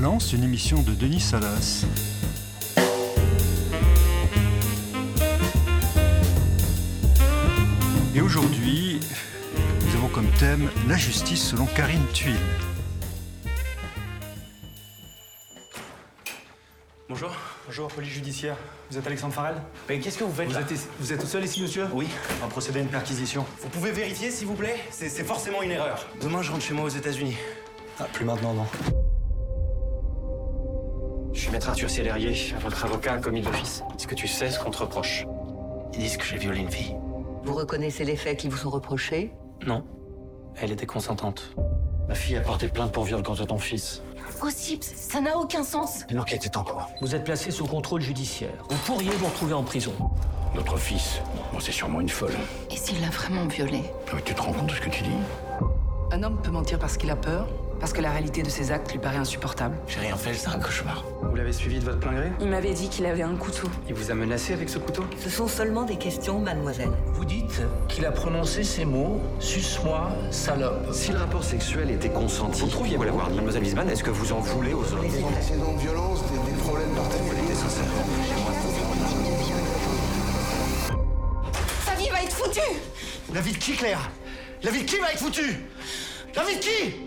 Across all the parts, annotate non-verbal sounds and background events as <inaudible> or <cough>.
balance, une émission de Denis Salas. Et aujourd'hui, nous avons comme thème la justice selon Karine Thuil. Bonjour. Bonjour, police judiciaire. Vous êtes Alexandre Farrell Mais qu'est-ce que vous faites vous là êtes, vous êtes seul ici, monsieur? Oui. On va procéder à une perquisition. Vous pouvez vérifier s'il vous plaît? C'est c'est forcément une erreur. Demain, je rentre chez moi aux États-Unis. Ah, plus maintenant, non. Maître Arthur Célérier, votre avocat commis d'office. Est-ce que tu sais ce qu'on te reproche? Ils disent que j'ai violé une fille. Vous reconnaissez les faits qui vous sont reprochés? Non. Elle était consentante. Ma fille a porté plainte pour viol contre ton fils. Impossible, ça n'a aucun sens. L'enquête est en cours. Vous êtes placé sous contrôle judiciaire. Vous pourriez vous retrouver en prison. Notre fils, bon, c'est sûrement une folle. Et s'il l'a vraiment violée Mais tu te rends compte de ce que tu dis? Un homme peut mentir parce qu'il a peur, parce que la réalité de ses actes lui paraît insupportable. J'ai rien fait, c'est un cauchemar. Vous l'avez suivi de votre plein gré? Il m'avait dit qu'il avait un couteau. Il vous a menacé avec ce couteau? Ce sont seulement des questions, mademoiselle. Vous dites qu'il a prononcé ces mots Suce-moi, salope. Si le rapport sexuel était consenti, vous trouviez la voir, mademoiselle Wiesmann, est-ce que vous en voulez aux autres? Antécédents de violence, des, des problèmes particuliers. Sa vie va être foutue La vie de qui, Claire? La vie de qui va être foutue? La vie de qui?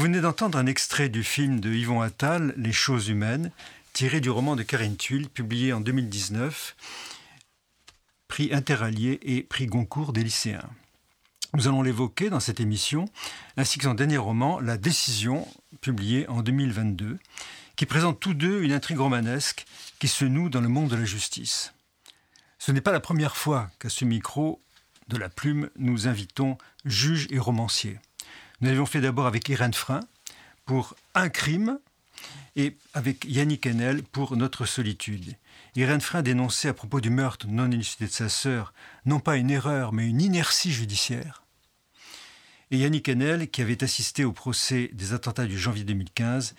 Vous venez d'entendre un extrait du film de Yvon Attal, Les choses humaines, tiré du roman de Karine Thuil, publié en 2019, prix Interallié et prix Goncourt des lycéens. Nous allons l'évoquer dans cette émission, ainsi que son dernier roman, La Décision, publié en 2022, qui présente tous deux une intrigue romanesque qui se noue dans le monde de la justice. Ce n'est pas la première fois qu'à ce micro de la plume, nous invitons juges et romanciers. Nous l'avions fait d'abord avec Irène Frein pour Un crime et avec Yannick Enel pour Notre solitude. Irène Frein dénonçait à propos du meurtre non élucidé de sa sœur non pas une erreur mais une inertie judiciaire. Et Yannick Enel, qui avait assisté au procès des attentats du janvier 2015,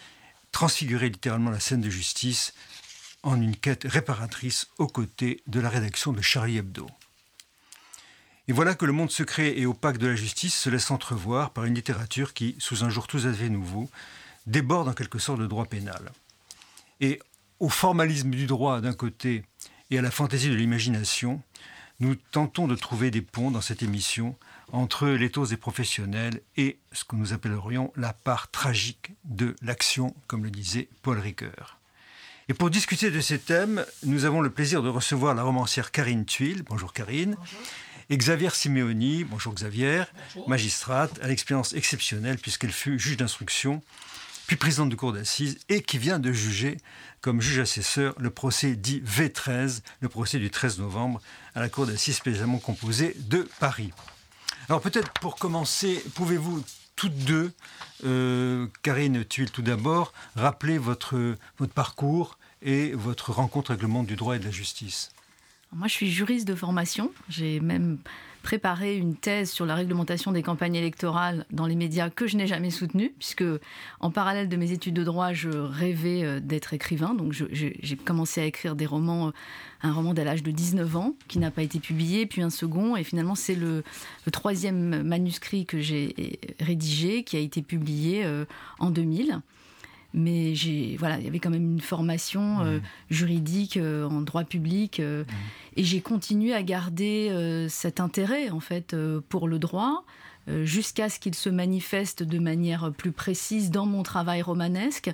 transfigurait littéralement la scène de justice en une quête réparatrice aux côtés de la rédaction de Charlie Hebdo. Et voilà que le monde secret et opaque de la justice se laisse entrevoir par une littérature qui, sous un jour tout à fait nouveau, déborde en quelque sorte le droit pénal. Et au formalisme du droit d'un côté et à la fantaisie de l'imagination, nous tentons de trouver des ponts dans cette émission entre l'éthos des professionnels et ce que nous appellerions la part tragique de l'action, comme le disait Paul Ricoeur. Et pour discuter de ces thèmes, nous avons le plaisir de recevoir la romancière Karine Thuil. Bonjour Karine. Et Xavier Simeoni, bonjour Xavier, bonjour. magistrate à l'expérience exceptionnelle puisqu'elle fut juge d'instruction, puis présidente de cour d'assises et qui vient de juger comme juge assesseur le procès dit V13, le procès du 13 novembre à la cour d'assises spécialement composée de Paris. Alors peut-être pour commencer, pouvez-vous toutes deux, euh, Karine Tuile tout d'abord, rappeler votre, votre parcours et votre rencontre avec le monde du droit et de la justice? Moi, je suis juriste de formation. J'ai même préparé une thèse sur la réglementation des campagnes électorales dans les médias que je n'ai jamais soutenue, puisque en parallèle de mes études de droit, je rêvais d'être écrivain. Donc j'ai commencé à écrire des romans, un roman dès l'âge de 19 ans, qui n'a pas été publié, puis un second, et finalement c'est le, le, troisième manuscrit que j'ai rédigé, qui a été publié euh, en 2000 mais j'ai voilà il y avait quand même une formation euh, juridique euh, en droit public euh, et j'ai continué à garder cet intérêt en fait pour le droit jusqu'à ce qu'il se manifeste de manière plus précise dans mon travail romanesque.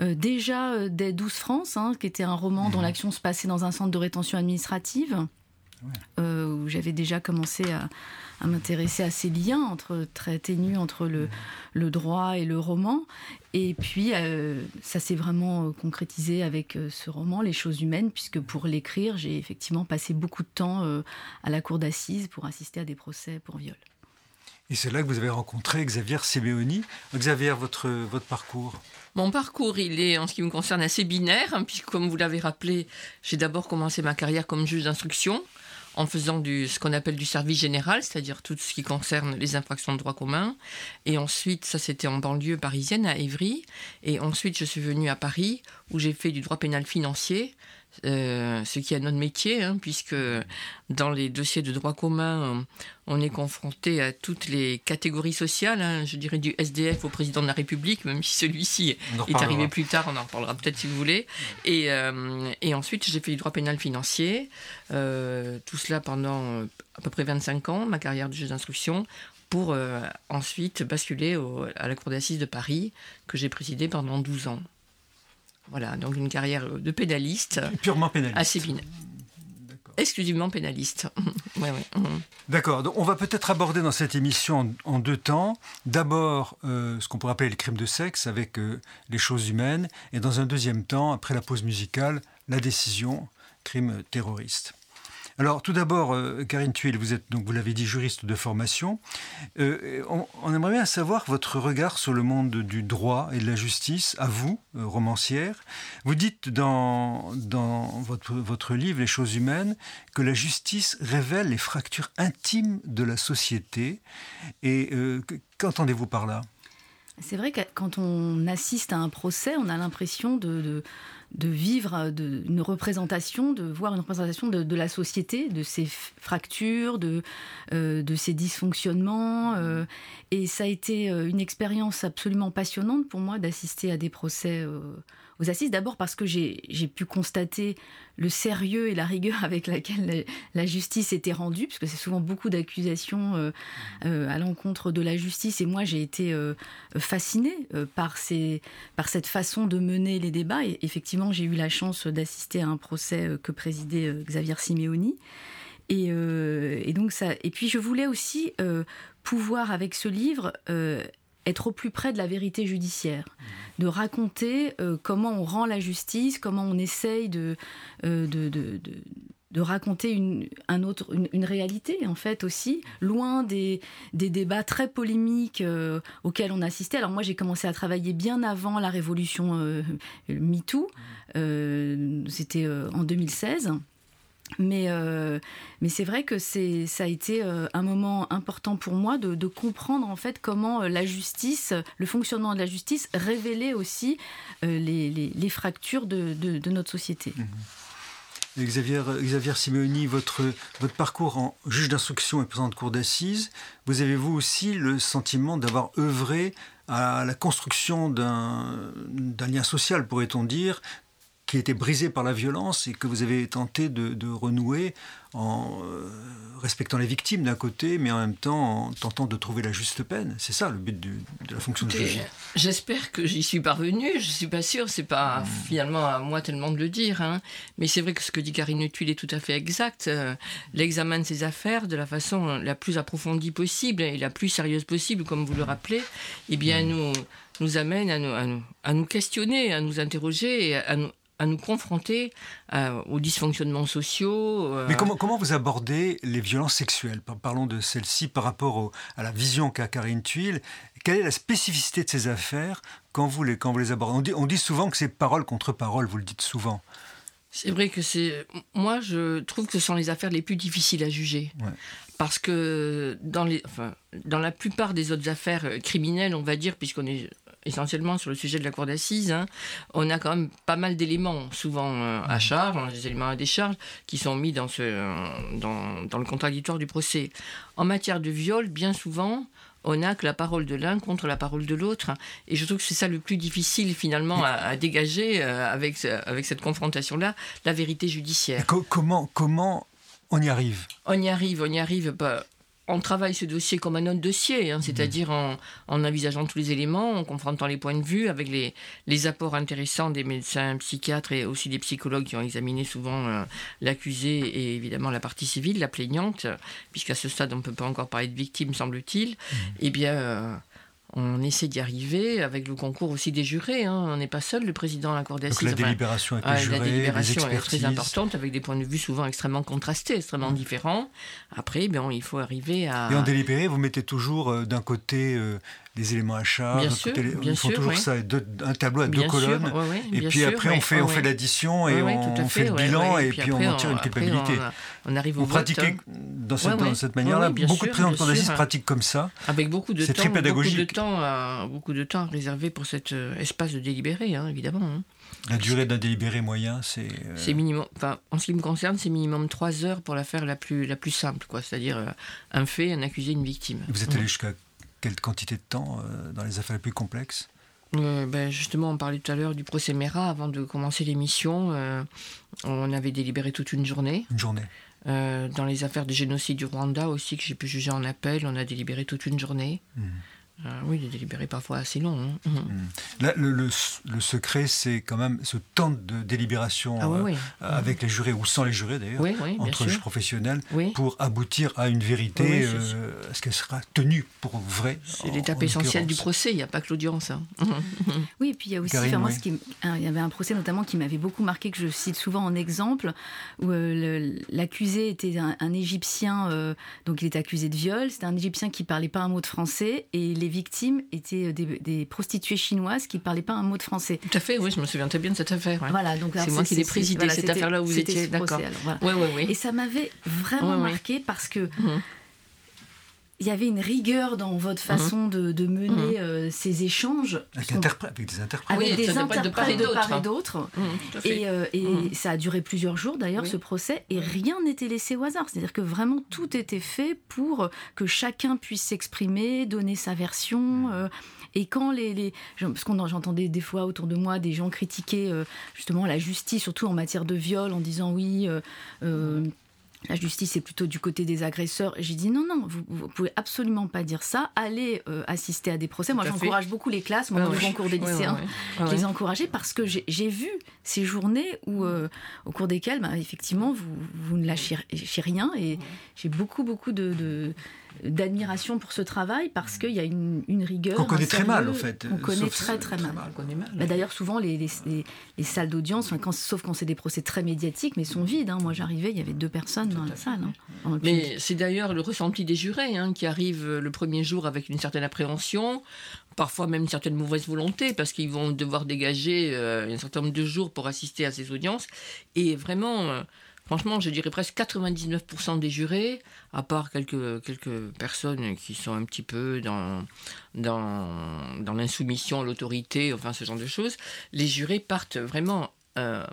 Déjà dès 12 France hein, qui était un roman dont l'action se passait dans un centre de rétention administrative où j'avais déjà commencé à, à m'intéresser à ces liens entre très ténus entre le, le droit et le roman. Et puis euh, ça s'est vraiment concrétisé avec euh, ce roman les choses humaines puisque pour l'écrire j'ai effectivement passé beaucoup de temps euh, à la cour d'assises pour assister à des procès pour viol. Et c'est là que vous avez rencontré Xavier Simeoni. Xavier, votre, votre parcours? Mon parcours, il est en ce qui me concerne assez binaire, hein, puisque comme vous l'avez rappelé, j'ai d'abord commencé ma carrière comme juge d'instruction en faisant du, ce qu'on appelle du service général, c'est-à-dire tout ce qui concerne les infractions de droit commun. Et ensuite, ça c'était en banlieue parisienne, à Évry. Et ensuite, je suis venue à Paris, où j'ai fait du droit pénal financier, euh, ce qui est notre métier, hein, puisque dans les dossiers de droit commun, on est confronté à toutes les catégories sociales, hein, je dirais du SDF au président de la République, même si celui-ci est arrivé plus tard, on en reparlera peut-être si vous voulez. Et, euh, et ensuite, j'ai fait du droit pénal financier, euh, tout cela pendant à peu près 25 ans, ma carrière de juge d'instruction, pour ensuite basculer à la Cour d'assises de Paris, que j'ai présidée pendant 12 ans. Voilà, donc une carrière de pénaliste. Purement pénaliste. Assez Exclusivement pénaliste. <laughs> D'accord. Donc on va peut-être aborder dans cette émission en, deux temps. D'abord, euh, ce qu'on pourrait appeler le crime de sexe avec euh, les choses humaines. Et dans un deuxième temps, après la pause musicale, la décision, crime terroriste. Alors, tout d'abord, euh, Karine Tuile, vous êtes, donc, vous l'avez dit, juriste de formation. Euh, on, aimerait bien savoir votre regard sur le monde du droit et de la justice, à vous, euh, romancière. Vous dites dans, dans votre, votre livre, Les choses humaines, que la justice révèle les fractures intimes de la société. Et qu'entendez-vous par là? C'est vrai que quand on assiste à un procès, on a l'impression de vivre de, une représentation, de voir une représentation de, la société, de ses fractures, de, euh, de ses dysfonctionnements. Euh, et ça a été euh, une expérience absolument passionnante pour moi d'assister à des procès aux assises. D'abord parce que j'ai pu constater le sérieux et la rigueur <laughs> avec laquelle la, justice était rendue, puisque c'est souvent beaucoup d'accusations euh, euh, à l'encontre de la justice. Et moi, j'ai été euh, fascinée par, cette façon de mener les débats. Et effectivement, j'ai eu la chance d'assister à un procès que présidait Xavier Simeoni. Et, donc ça. Et puis je voulais aussi pouvoir avec ce livre être au plus près de la vérité judiciaire, de raconter euh, comment on rend la justice, comment on essaye de, euh, de, de, raconter une, un autre, une, réalité, en fait, aussi, loin des, des débats très polémiques euh, auxquels on assistait. Alors moi, j'ai commencé à travailler bien avant la révolution MeToo, c'était en 2016. Mais, euh, mais c'est vrai que ça a été euh, un moment important pour moi de, comprendre en fait comment euh, la justice, le fonctionnement de la justice révélait aussi les, fractures de, notre société. Mmh. Xavier, Xavier Simeoni, votre, votre parcours en juge d'instruction et président de cour d'assises, vous avez vous aussi le sentiment d'avoir œuvré à la construction d'un lien social, pourrait-on dire, qui était brisé par la violence et que vous avez tenté de, renouer en euh, respectant les victimes d'un côté, mais en même temps en tentant de trouver la juste peine. C'est ça le but de la fonction de juge. J'espère que j'y suis parvenu. Je suis pas sûre. C'est pas hmm. finalement à moi tellement de le dire. Hein. Mais c'est vrai que ce que dit Karine Tuile est tout à fait exact. Euh, l'examen de ces affaires de la façon la plus approfondie possible et la plus sérieuse possible, comme vous le rappelez, eh bien hmm. nous nous amène à nous, à nous, à nous questionner, à nous interroger et à nous à nous confronter euh, aux dysfonctionnements sociaux. Euh. Mais comment, comment vous abordez les violences sexuelles? Parlons de celles-ci par rapport à la vision qu'a Karine Tuile. Quelle est la spécificité de ces affaires quand vous les, quand vous les abordez? On dit, on dit souvent que c'est parole contre parole, vous le dites souvent. C'est vrai que c'est. Moi, je trouve que ce sont les affaires les plus difficiles à juger. Parce que dans, les, enfin, dans la plupart des autres affaires criminelles, on va dire, puisqu'on est essentiellement sur le sujet de la cour d'assises, hein, on a quand même pas mal d'éléments, souvent euh, à charge, on a des éléments à décharge, qui sont mis dans, ce, euh, dans, dans, le contradictoire du procès. En matière de viol, bien souvent, on n'a que la parole de l'un contre la parole de l'autre. Et je trouve que c'est ça le plus difficile finalement à, dégager euh, avec, avec cette confrontation-là, la vérité judiciaire. comment, comment on y arrive? On y arrive, on y arrive. Bah, on travaille ce dossier comme un autre dossier, hein, c'est-à-dire en, en, envisageant tous les éléments, en confrontant les points de vue avec les, les apports intéressants des médecins psychiatres et aussi des psychologues qui ont examiné souvent euh, l'accusé et évidemment la partie civile, la plaignante, puisqu'à ce stade on ne peut pas encore parler de victime, semble-t-il. Mmh. Eh bien, euh, on essaie d'y arriver avec le concours aussi des jurés. Hein. On n'est pas seul, le président de la Cour d'assises. La délibération avec les jurés, La délibération est très importante avec des points de vue souvent extrêmement contrastés, extrêmement mmh. différents. Après, bien, il faut arriver à. Et en délibéré, vous mettez toujours euh, d'un côté euh, les éléments à charge. Bien les, font sûr, toujours oui. ça, deux- un tableau à deux sûr, colonnes. et puis après, on fait, on fait l'addition et on, à fait le bilan et puis on en tire une culpabilité. on, on arrive au Vous pratiquez dans cette, dans cette manière-là, beaucoup de sûr, de fantasy sûr. pratiquent comme ça. Avec beaucoup de C'est temps, très beaucoup de pédagogique. temps, à, beaucoup de temps réservé pour cet euh, espace de délibéré, hein, évidemment. hein. La durée d'un délibéré moyen, c'est. euh, C'est minimum, enfin, en ce qui me concerne, c'est minimum trois heures pour l'affaire la plus, la plus simple, quoi. C'est-à-dire euh, un fait, un accusé, une victime. Vous êtes allé jusqu'à quelle quantité de temps euh, dans les affaires les plus complexes Euh, ben, justement, on parlait tout à l'heure du procès Mera. Avant de commencer l'émission, euh, on avait délibéré toute une journée. Une journée. Euh, dans les affaires de génocide du Rwanda aussi, que j'ai pu juger en appel, on a délibéré toute une journée. Mhm. Euh, oui, des délibérés parfois assez longs. hein. Mhm. Là, le, le- le secret, c'est quand même ce temps de délibération Ah oui, euh, oui. avec les jurés ou sans les jurés d'ailleurs, Oui, oui, bien entre juges professionnels, Oui. pour aboutir à une vérité. Euh, Est-ce qu'elle sera tenue pour vrai C'est l'étape en essentielle du procès, il n'y a pas que l'audience. hein. <laughs> Oui, et puis il y a aussi, Karine, enfin, moi, ce qui il y avait un procès notamment qui m'avait beaucoup marqué, que je cite souvent en exemple, où euh, l'accusé était un, un Égyptien, euh, donc il était accusé de viol, c'était un Égyptien qui parlait pas un mot de français, et les victimes étaient euh, des, des prostituées chinoises qui parlaient pas un mot de français. Tout à fait, oui, je me souviens très bien de cette affaire. ouais. Voilà, donc c'est moi qui l'ai c'est- présidé, voilà, cette affaire-là où vous étiez. D'accord. voilà. Oui. Et ça m'avait vraiment Ouais, ouais. marqué parce que Mhm. Il y avait une rigueur dans votre façon de, de mener Mhm. euh, ces échanges. Avec, des interprètes. avec Oui, des dépend de interprètes part et de part d'autre. et d'autre. Mhm. Et, euh, et Mhm. ça a duré plusieurs jours d'ailleurs Oui. ce procès et rien n'était laissé au hasard. C'est-à-dire que vraiment tout était fait pour que chacun puisse s'exprimer, donner sa version. euh, et quand les, les parce qu'on j'entendais des fois autour de moi des gens critiquer euh, justement la justice, surtout en matière de viol, en disant oui. euh, euh, la justice est plutôt du côté des agresseurs. J'ai dit non, non, vous, vous pouvez absolument pas dire ça. Allez euh, assister à des procès. Moi, Tout j'encourage beaucoup les classes, moi, dans le ouais. concours des lycéens. ouais. Je les encouragés parce que j'ai vu ces journées où, euh, au cours desquelles, bah, effectivement, vous, vous ne lâchez lâchez rien. Et j'ai beaucoup, beaucoup de, de- d'admiration pour ce travail parce qu'il y a une, une rigueur. Qu'on connaît très mal, en fait. On connaît très, très mal. Bah, D'ailleurs, souvent, les, les- les- les salles d'audience, enfin, sauf quand c'est des procès très médiatiques, mais sont vides. hein. Moi, j'arrivais, il y avait deux personnes dans la salle. hein. Mais c'est d'ailleurs le ressenti des jurés hein, qui arrivent le premier jour avec une certaine appréhension, parfois même une certaine mauvaise volonté, parce qu'ils vont devoir dégager euh, un certain nombre de jours pour assister à ces audiences. Et vraiment, euh, franchement, je dirais presque 99% des jurés, à part quelques, quelques personnes qui sont un petit peu dans, dans, dans l'insoumission, l'autorité, enfin ce genre de choses, les jurés partent vraiment... euh,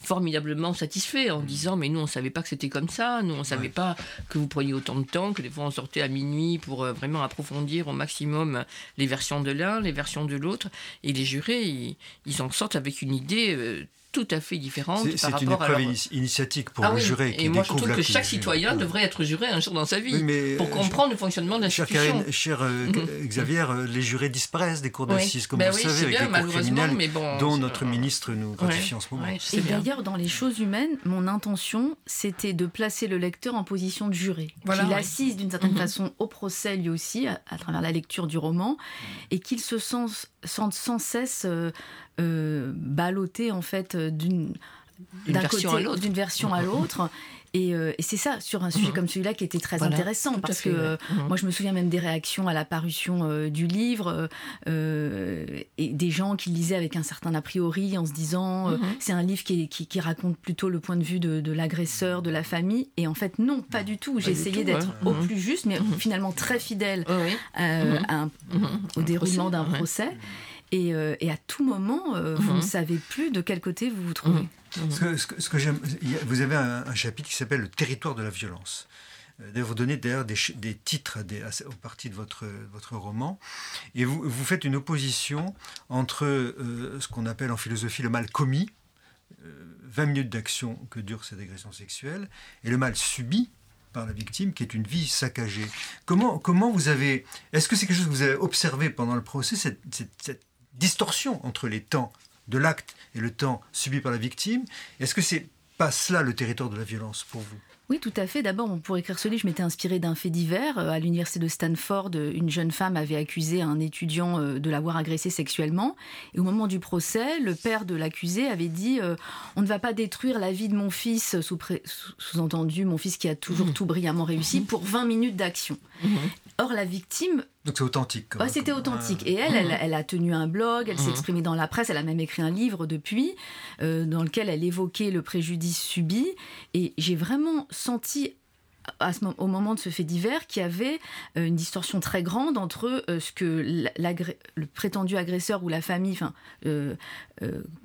formidablement satisfaits en disant mais nous on savait pas que c'était comme ça. Nous on savait pas que vous preniez autant de temps que des fois on sortait à minuit pour euh, vraiment approfondir au maximum les versions de l'un les versions de l'autre. Et les jurés ils, ils en sortent avec une idée euh, tout à fait différente C'est par une rapport à épreuve leur... ini- initiatique pour Ah le oui, juré qui et moi je trouve que chaque citoyen devrait être juré un jour dans sa vie Oui, mais, pour euh, comprendre le fonctionnement d'un Cher, institution. Karine, cher euh, Mhm. Xavier, euh, les jurés disparaissent des cours Oui. d'assises, comme Ben vous oui, le savez, c'est avec bien, les cours malheureusement, criminels, mais bon, dont notre ministre nous gratifie en ce moment. Et bien. d'ailleurs, dans les choses humaines, mon intention, c'était de placer le lecteur en position de juré. Voilà, qu'il ouais. assiste d'une certaine Mhm. façon au procès lui aussi, à, à travers la lecture du roman, et qu'il se sent, sente sans cesse euh, euh, en fait d'une D'une d'un version côté, à l'autre. d'une version à l'autre. Et, euh, et c'est ça, sur un sujet Mhm. comme celui-là, qui était très Voilà, intéressant, parce fait, que euh, Mhm. moi, je me souviens même des réactions à la parution euh, du livre, euh, euh, et des gens qui lisaient avec un certain a priori, en se disant, euh, Mhm. c'est un livre qui, est- qui, qui raconte plutôt le point de vue de, de l'agresseur, de la famille, et en fait, non, pas du tout. J'ai essayé tout, d'être ouais. au plus juste, mais finalement très fidèle euh, à un- au déroulement d'un procès. Et, euh, et à tout moment, euh, vous Mhm. ne savez plus de quel côté vous vous trouvez. Mhm. Ce que, ce que- ce j'aime, vous avez un, un chapitre qui s'appelle Le territoire de la violence. Euh, D'ailleurs, vous donnez d'ailleurs des, titres à des, à- aux parties de votre, votre roman. Et vous, vous faites une opposition entre euh, ce qu'on appelle en philosophie le mal commis, euh, 20 minutes d'action que dure cette agression sexuelle, et le mal subi par la victime, qui est une vie saccagée. Comment, comment vous avez... Est-ce que c'est quelque chose que vous avez observé pendant le procès, cette, cette- cette distorsion entre les temps de l'acte et le temps subi par la victime Est-ce que c'est pas cela le territoire de la violence pour vous? Oui, tout à fait. D'abord, pour écrire ce livre, je m'étais inspirée d'un fait divers. Euh, À l'université de Stanford, euh, une jeune femme avait accusé un étudiant euh, de l'avoir agressé sexuellement. Et au moment du procès, le père de l'accusé avait dit euh, On ne va pas détruire la vie de mon fils, sous- sous-entendu, mon fils qui a toujours tout brillamment réussi, pour 20 minutes d'action. Or, la victime donc c'est authentique. Ouais, C'était authentique. Et elle, elle, elle, a tenu un blog, elle s'est exprimée dans la presse, elle a même écrit un livre depuis, euh, dans lequel elle évoquait le préjudice subi. Et j'ai vraiment senti au moment de ce fait divers qu'il y avait euh, une distorsion très grande entre euh, ce que le prétendu agresseur ou la famille euh,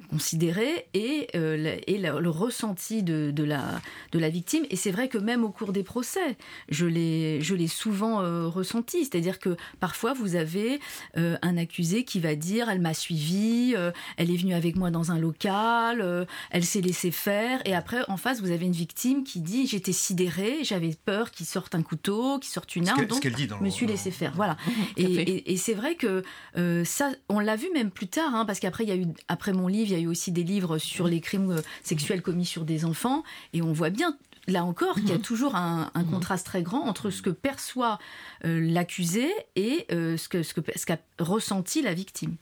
considéré et, et le, ressenti de, la, de la victime. Et c'est vrai que même au cours des procès, je l'ai souvent ressenti. C'est-à-dire que parfois, vous avez un accusé qui va dire Elle m'a suivi, elle est venue avec moi dans un local, elle s'est laissée faire. Et après, en face, vous avez une victime qui dit J'étais sidérée, j'avais peur qu'il sorte un couteau, qu'il sorte une arme, ce donc dit dans je me suis laissée faire. Voilà. et, et, et c'est vrai que ça, on l'a vu même plus tard, hein, parce qu'après, il y a eu. Après mon livre, il y a eu aussi des livres sur les crimes sexuels commis sur des enfants, et on voit bien là encore qu'il y a toujours un, un, contraste très grand entre ce que perçoit euh, l'accusé et euh, ce qu'a ce que, ce qu'a ressenti la victime.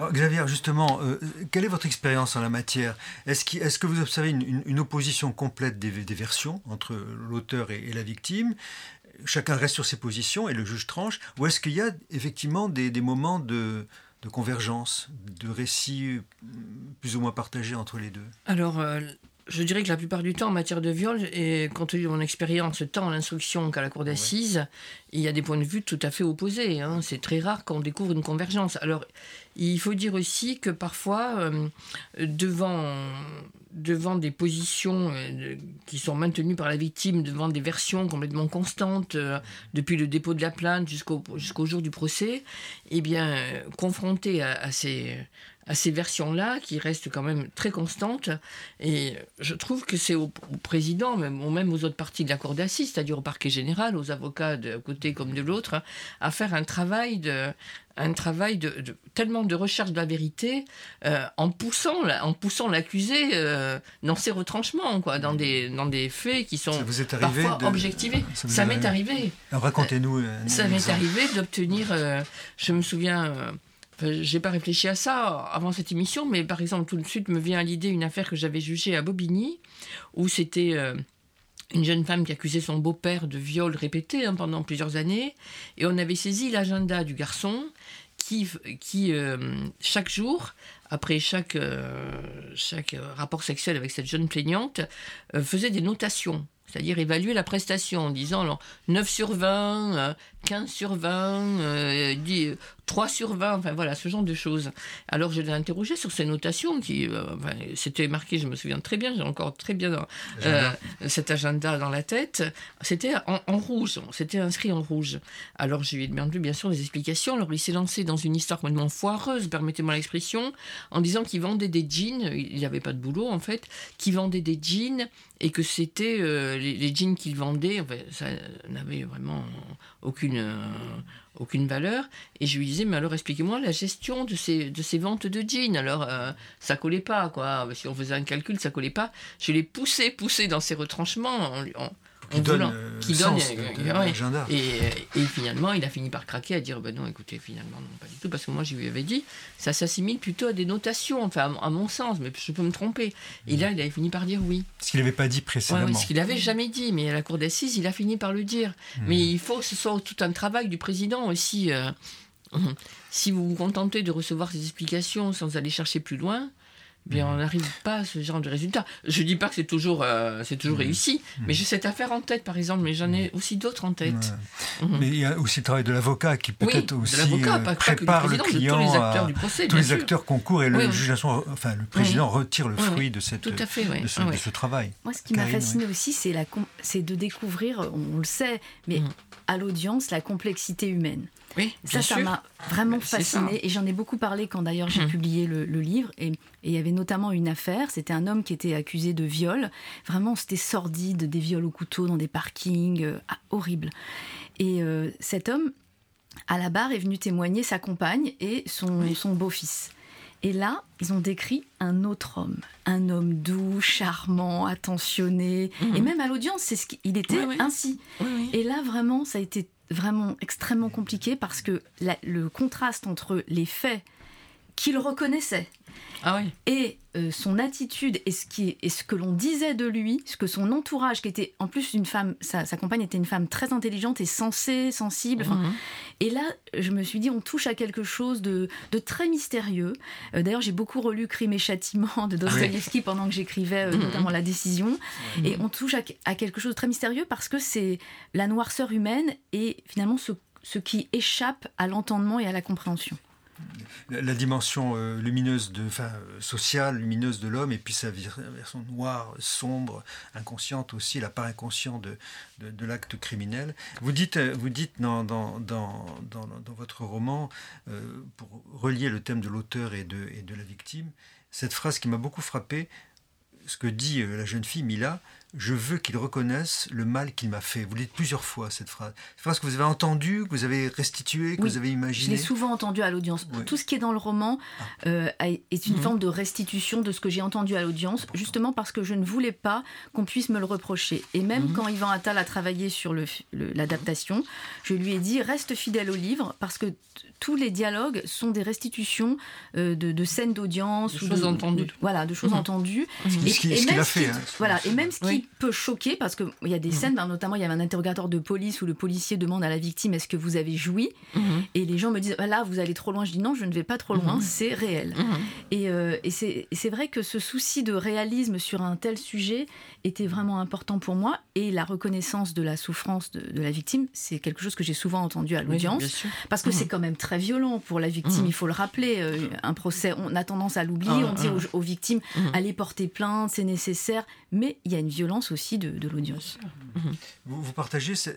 Alors, Xavier, justement, euh, quelle est votre expérience en la matière? Est-ce qu est que vous observez une, opposition complète des, versions entre l'auteur et, la victime? Chacun reste sur ses positions et le juge tranche. Ou est-ce qu'il y a effectivement des, moments de, convergence, de récits plus ou moins partagés entre les deux? Euh, je dirais que la plupart du temps, en matière de viol, et compte tenu de mon expérience, tant à l'instruction qu'à la cour d'assises, ouais. il y a des points de vue tout à fait opposés. Hein. C'est très rare qu'on découvre une convergence. Alors, il faut dire aussi que parfois, euh, devant, devant des positions euh, qui sont maintenues par la victime, devant des versions complètement constantes, euh, depuis le dépôt de la plainte jusqu'au jusqu'au jour du procès, eh bien, confronté à, à ces à ces versions-là, qui restent quand même très constantes. Et je trouve que c'est au, au, président, même, ou même aux autres parties de la cour d'assises, c'est-à-dire au parquet général, aux avocats de côté comme de l'autre, hein, à faire un travail de, un travail de, de, tellement de recherche de la vérité euh, en poussant en poussant l'accusé euh, dans ses retranchements quoi dans des dans des faits qui sont parfois de... objectivés ça, ça m'est arrivé, arrivé. racontez-nous euh, ça m'est arrivé d'obtenir je me souviens j'ai pas réfléchi à ça avant cette émission, mais par exemple, tout de suite me vient à l'idée une affaire que j'avais jugée à Bobigny, où c'était euh, une jeune femme qui accusait son beau-père de viol répété hein, pendant plusieurs années, et on avait saisi l'agenda du garçon qui, qui euh, chaque jour, après chaque, euh, chaque rapport sexuel avec cette jeune plaignante, faisait des notations c'est-à-dire évaluer la prestation en disant alors, 9 sur 20, euh, 15 sur 20, euh, 10, 3 sur 20, enfin voilà, ce genre de choses. Alors je l'ai interrogé sur ces notations qui, euh, enfin, c'était marqué, je me souviens très bien, j'ai encore très bien agenda. cet agenda dans la tête, c'était en, en, rouge, c'était inscrit en rouge. Alors je lui ai demandé bien sûr des explications, alors il s'est lancé dans une histoire complètement foireuse, permettez-moi l'expression, en disant qu'il vendait des jeans, il n'y avait pas de boulot en fait, qu'il vendait des jeans et que c'était euh, les, les, jeans qu'il vendait, enfin, ça n'avait vraiment aucune, euh, aucune valeur. Et je lui disais, mais alors expliquez-moi la gestion de ces, de ces ventes de jeans. Alors, euh, ça collait pas, quoi. Si on faisait un calcul, ça collait pas. Je l'ai poussé, poussé dans ses retranchements en, en, qui donne, euh, qui donne euh, et, et, et, finalement il a fini par craquer à dire ben non écoutez finalement non pas du tout parce que moi je lui avais dit ça s'assimile plutôt à des notations enfin à, à, mon sens mais je peux me tromper. Et là il avait fini par dire oui. Ce qu'il n'avait pas dit précédemment. Ouais, ce qu'il n'avait jamais dit mais à la cour d'assises il a fini par le dire. Mmh. mais il faut que ce soit tout un travail du président aussi euh, <clears throat> si vous vous contentez de recevoir ces explications sans aller chercher plus loin bien on n'arrive pas à ce genre de résultat. Je dis pas que c'est toujours, euh, c'est toujours mmh. réussi, mmh. mais j'ai cette affaire en tête, par exemple, mais j'en ai aussi d'autres en tête. Ouais. Mmh. Mais il y a aussi le travail de l'avocat qui peut-être oui, aussi euh, prépare le client, tous les acteurs du procès, tous les acteurs concourent et le oui, juge, enfin le président retire le fruit de cette, Tout à fait, de, ce, de, ce, travail. Moi, ce qui m'a fasciné aussi, c'est la, c'est de découvrir, on le sait, mais à l'audience, la complexité humaine. Oui, ça, ça m'a vraiment fasciné et j'en ai beaucoup parlé quand d'ailleurs j'ai publié le, le, livre et il y avait notamment une affaire, c'était un homme qui était accusé de viol, vraiment c'était sordide, des viols au couteau dans des parkings, euh, ah, horrible. Et euh, cet homme, à la barre, est venu témoigner sa compagne et son, oui. son beau-fils. Et là, ils ont décrit un autre homme, un homme doux, charmant, attentionné, mmh. et même à l'audience, c'est ce qu'il était oui, oui. ainsi. Et là, vraiment, ça a été vraiment extrêmement compliqué parce que la, le contraste entre les faits qu'il reconnaissait. Ah oui. Et euh, son attitude et ce, qui, et ce que l'on disait de lui, ce que son entourage, qui était en plus une femme, sa, sa compagne était une femme très intelligente et sensée, sensible. Mhm. Et là, je me suis dit, on touche à quelque chose de, de très mystérieux. Euh, D'ailleurs, j'ai beaucoup relu Crime et Châtiment de Dostoïevski pendant que j'écrivais euh, Mhm. notamment La Décision. Et on touche à, à quelque chose de très mystérieux parce que c'est la noirceur humaine et finalement ce, ce qui échappe à l'entendement et à la compréhension. La, dimension euh, lumineuse, de, sociale, lumineuse de l'homme, et puis sa version noire, sombre, inconsciente aussi, la part inconsciente de, de, l'acte criminel. Vous dites, euh, vous dites dans, dans, dans, dans, votre roman, euh, pour relier le thème de l'auteur et de, et de la victime, cette phrase qui m'a beaucoup frappé, ce que dit la jeune fille Mila, je veux qu'il reconnaisse le mal qu'il m'a fait. Vous le dites plusieurs fois cette phrase. Cette phrase que vous avez entendue, que vous avez restituée, que Oui, vous avez Je imaginée. l'ai souvent entendu à l'audience. Oui. Tout ce qui est dans le roman euh, a- est une Mhm. forme de restitution de ce que j'ai entendu à l'audience, justement parce que je ne voulais pas qu'on puisse me le reprocher. Et même Mhm. quand Yvan Attal a travaillé sur le fi- le- l'adaptation, je lui ai dit reste fidèle au livre parce que tous les dialogues sont des restitutions euh, de, de scènes d'audience De ou choses de, entendues. de- voilà, de choses Mhm. entendues. Ce qui- ce qu'il a fait, qui- hein. voilà, et même ce qui Oui. peut choquer, parce qu'il y a des scènes, ben, notamment il y avait un interrogateur de police où le policier demande à la victime est-ce que vous avez joui? Mhm. Et les gens me disent Ah là, vous allez trop loin. Je dis non, je ne vais pas trop loin, Mhm. c'est réel. Mhm. Et, euh, et c'est et vrai que ce souci de réalisme sur un tel sujet était vraiment important pour moi. Et la reconnaissance de la souffrance de, la victime, c'est quelque chose que j'ai souvent entendu à l'audience. Parce que Mhm. c'est quand même très violent pour la victime, Mhm. il faut le rappeler. euh, un procès, on a tendance à l'oublier, Ah, on dit ah. aux, aux victimes allez porter plainte, c'est nécessaire. Mais il y a une violence aussi de, de l'audience. Vous, vous partagez, euh,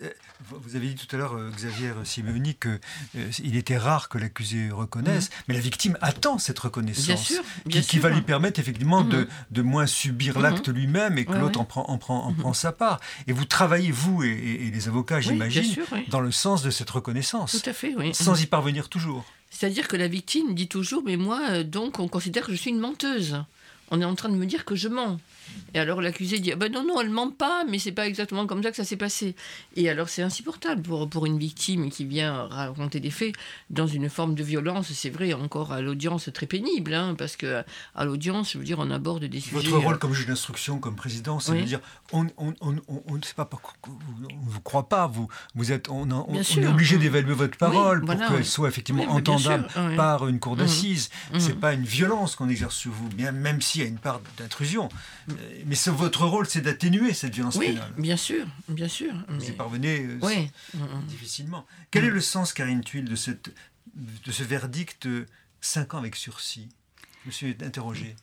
vous avez dit tout à l'heure, euh, Xavier Simeoni, qu'il était rare que l'accusé reconnaisse, mais la victime attend cette reconnaissance. Bien sûr, bien qui, qui sûr. va lui permettre effectivement de, de moins subir l'acte lui-même et que Ouais, l'autre ouais. en, prend, en, prend, en prend sa part. Et vous travaillez, vous et, et- et les avocats, j'imagine, oui. dans le sens de cette reconnaissance, Tout à fait, oui. sans y parvenir toujours. C'est-à-dire que la victime dit toujours, mais moi, euh, donc, on considère que je suis une menteuse. On est en train de me dire que je mens. Et alors l'accusé dit, ah ben non, non, elle ment pas, mais c'est pas exactement comme ça que ça s'est passé. Et alors c'est insupportable pour, pour une victime qui vient raconter des faits dans une forme de violence, c'est vrai, encore à l'audience très pénible, hein, parce que à l'audience, je veux dire, on aborde des sujets... Votre rôle euh, comme juge d'instruction, comme président, c'est Oui. de dire on on, on, on, sait pas, on vous croit pas, vous, vous êtes, on, est obligé d'évaluer votre parole Oui, pour qu'elle oui. soit effectivement entendable sûr, par une cour Mm. d'assises. Mm. C'est pas une violence qu'on exerce sur vous, bien, même s'il y a une part d'intrusion. Mais c'est votre rôle, c'est d'atténuer cette violence Oui, pénale. bien sûr, bien sûr. Vous mais- y parvenez euh, Oui. difficilement. Quel est le sens, Karine Tuile, de, cette, de ce verdict 5 ans avec sursis? Je me suis interrogé.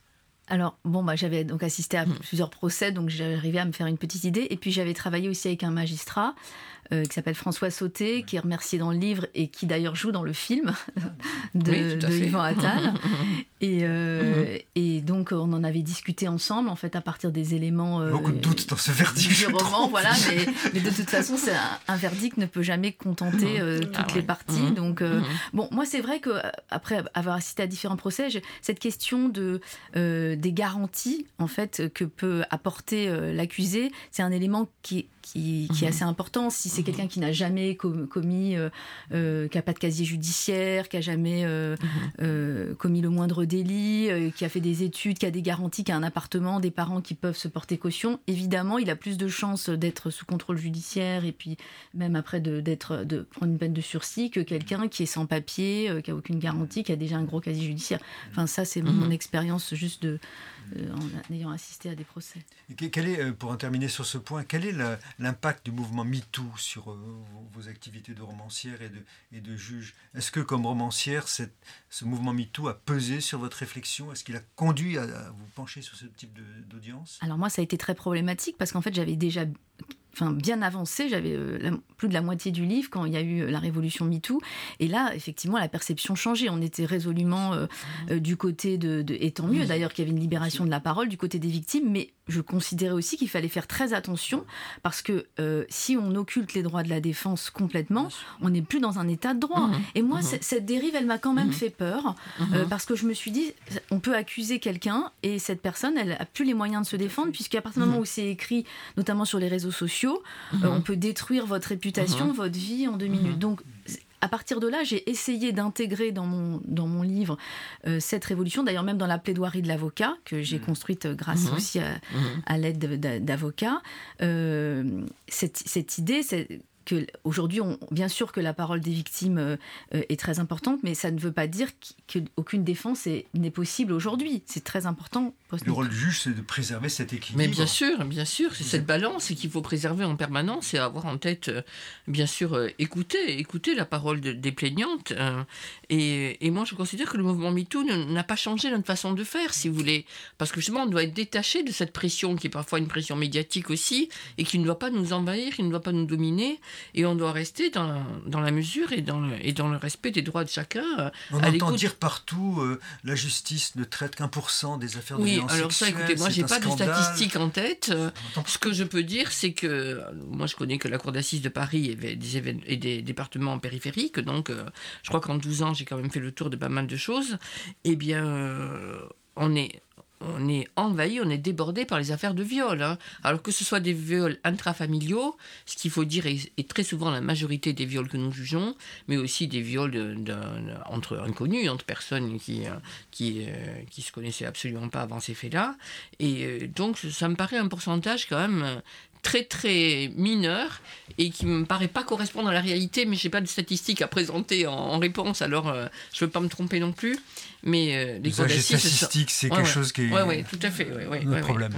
Alors, bon, bah, j'avais donc assisté à plusieurs procès, donc j'arrivais à me faire une petite idée. Et puis, j'avais travaillé aussi avec un magistrat euh, qui s'appelle François Sauté, qui est remercié dans le livre et qui d'ailleurs joue dans le film <laughs> de, Oui, de. Yvan Attal. <laughs> et, euh, et donc, on en avait discuté ensemble, en fait, à partir des éléments. euh, Beaucoup de doutes dans ce verdict. du roman, voilà, mais, mais de toute façon, c'est un, un verdict ne peut jamais contenter euh, toutes Ah les ouais. parties. Mhm. Donc, euh, Mhm. bon, moi, c'est vrai que euh, après avoir assisté à différents procès, cette question de euh, des garanties, en fait, que peut apporter euh, l'accusé, c'est un élément qui qui, qui est Mhm. assez important. Si c'est quelqu'un qui n'a jamais com- commis, euh, euh, qui n'a pas de casier judiciaire, qui a jamais euh, Mhm. commis le moindre délit, qui a fait des études, qui a des garanties, qui a un appartement, des parents qui peuvent se porter caution, évidemment, il a plus de chances d'être sous contrôle judiciaire et puis même après de, d'être, de prendre une peine de sursis que quelqu'un qui est sans papier, qui a aucune garantie, qui a déjà un gros casier judiciaire. Enfin, ça, c'est mon Mhm. expérience juste de, en ayant assisté à des procès. Et Quel est, euh, pour en terminer sur ce point, quel est l'impact du mouvement MeToo sur euh, vos, activités de romancière et de, et de juge? Est-ce que, comme romancière, cette- ce mouvement MeToo a pesé sur votre réflexion? Est-ce qu'il a conduit à, à vous pencher sur ce type d'audience? Alors moi, ça a été très problématique parce qu'en fait, j'avais déjà enfin, bien avancé, j'avais euh, plus de la moitié du livre quand il y a eu euh, la révolution MeToo. Et là, effectivement, la perception changeait. On était résolument euh, euh, du côté de, de- Et tant mieux d'ailleurs qu'il y avait une libération de la parole du côté des victimes, mais je considérais aussi qu'il fallait faire très attention parce que si on occulte les droits de la défense complètement, on n'est plus dans un état de droit. Mhm. Et moi, Mhm. c- cette dérive, elle m'a quand même Mhm. fait peur parce que je me suis dit, on peut accuser quelqu'un et cette personne, elle a plus les moyens de se défendre puisqu'à partir du moment où c'est écrit, notamment sur les réseaux sociaux, Mhm. euh, on peut détruire votre réputation, Mhm. votre vie en deux Mhm. minutes. Donc à partir de là, j'ai essayé d'intégrer dans mon, dans mon livre euh, cette révolution, d'ailleurs même dans la plaidoirie de l'avocat, que j'ai construite euh, grâce aussi à, à l'aide d'avocats. Euh, cette, cette idée, que aujourd'hui, bien sûr que la parole des victimes euh, euh, est très importante, mais ça ne veut pas dire qu'aucune défense n'est possible aujourd'hui. C'est très important. Le rôle du juge, c'est de préserver cet équilibre. Mais bien sûr, bien sûr, c'est cette balance qu'il faut préserver en permanence et avoir en tête, euh, bien sûr, écouter, écouter la parole des plaignantes. Et, et, moi, je considère que le mouvement MeToo n'a pas changé notre façon de faire, si vous voulez, parce que justement, on doit être détaché de cette pression qui est parfois une pression médiatique aussi et qui ne doit pas nous envahir, qui ne doit pas nous dominer et on doit rester dans, dans la mesure et dans, le, et dans le respect des droits de chacun. Euh, on entend dire partout euh, la justice ne traite qu'un pour cent des affaires de violence Oui, alors ça, écoutez, moi, j'ai pas de statistiques en tête. Ce que je peux dire, c'est que moi, je connais que la Cour d'assises de Paris avait des et des départements périphériques, donc euh, je crois qu'en 12 ans, j'ai quand même fait le tour de pas mal de choses. Eh bien, on est on est envahi, on est débordé par les affaires de viol. Hein. Alors que ce soit des viols intrafamiliaux, ce qu'il faut dire est, très souvent la majorité des viols que nous jugeons, mais aussi des viols entre inconnus, entre personnes qui, euh, qui, euh, qui se connaissaient absolument pas avant ces faits-là. Et euh, donc ça me paraît un pourcentage quand même très très mineur et qui me paraît pas correspondre à la réalité, mais j'ai pas de statistiques à présenter en, réponse, alors je je veux pas me tromper non plus. Mais euh, les statistiques, c'est quelque chose qui est. Tout à fait. un problème.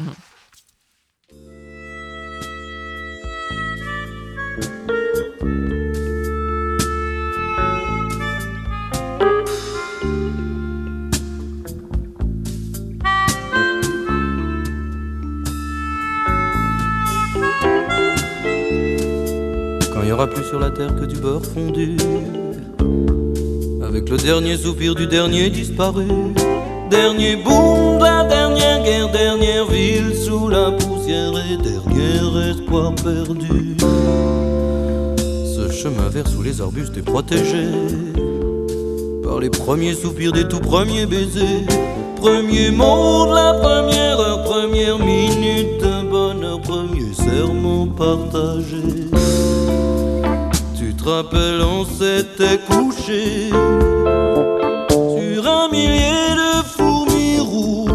Aura plus sur la terre que du beurre fondu avec le dernier soupir du dernier disparu. Dernier boom la dernière guerre, dernière ville sous la poussière et dernier espoir perdu. Ce chemin vert sous les arbustes est protégé par les premiers soupirs des tout premiers baisers. Premier mot de la première heure, première minute d'un bonheur, premier serment partagé te rappelles, on s'était couché sur un millier de fourmis rouges.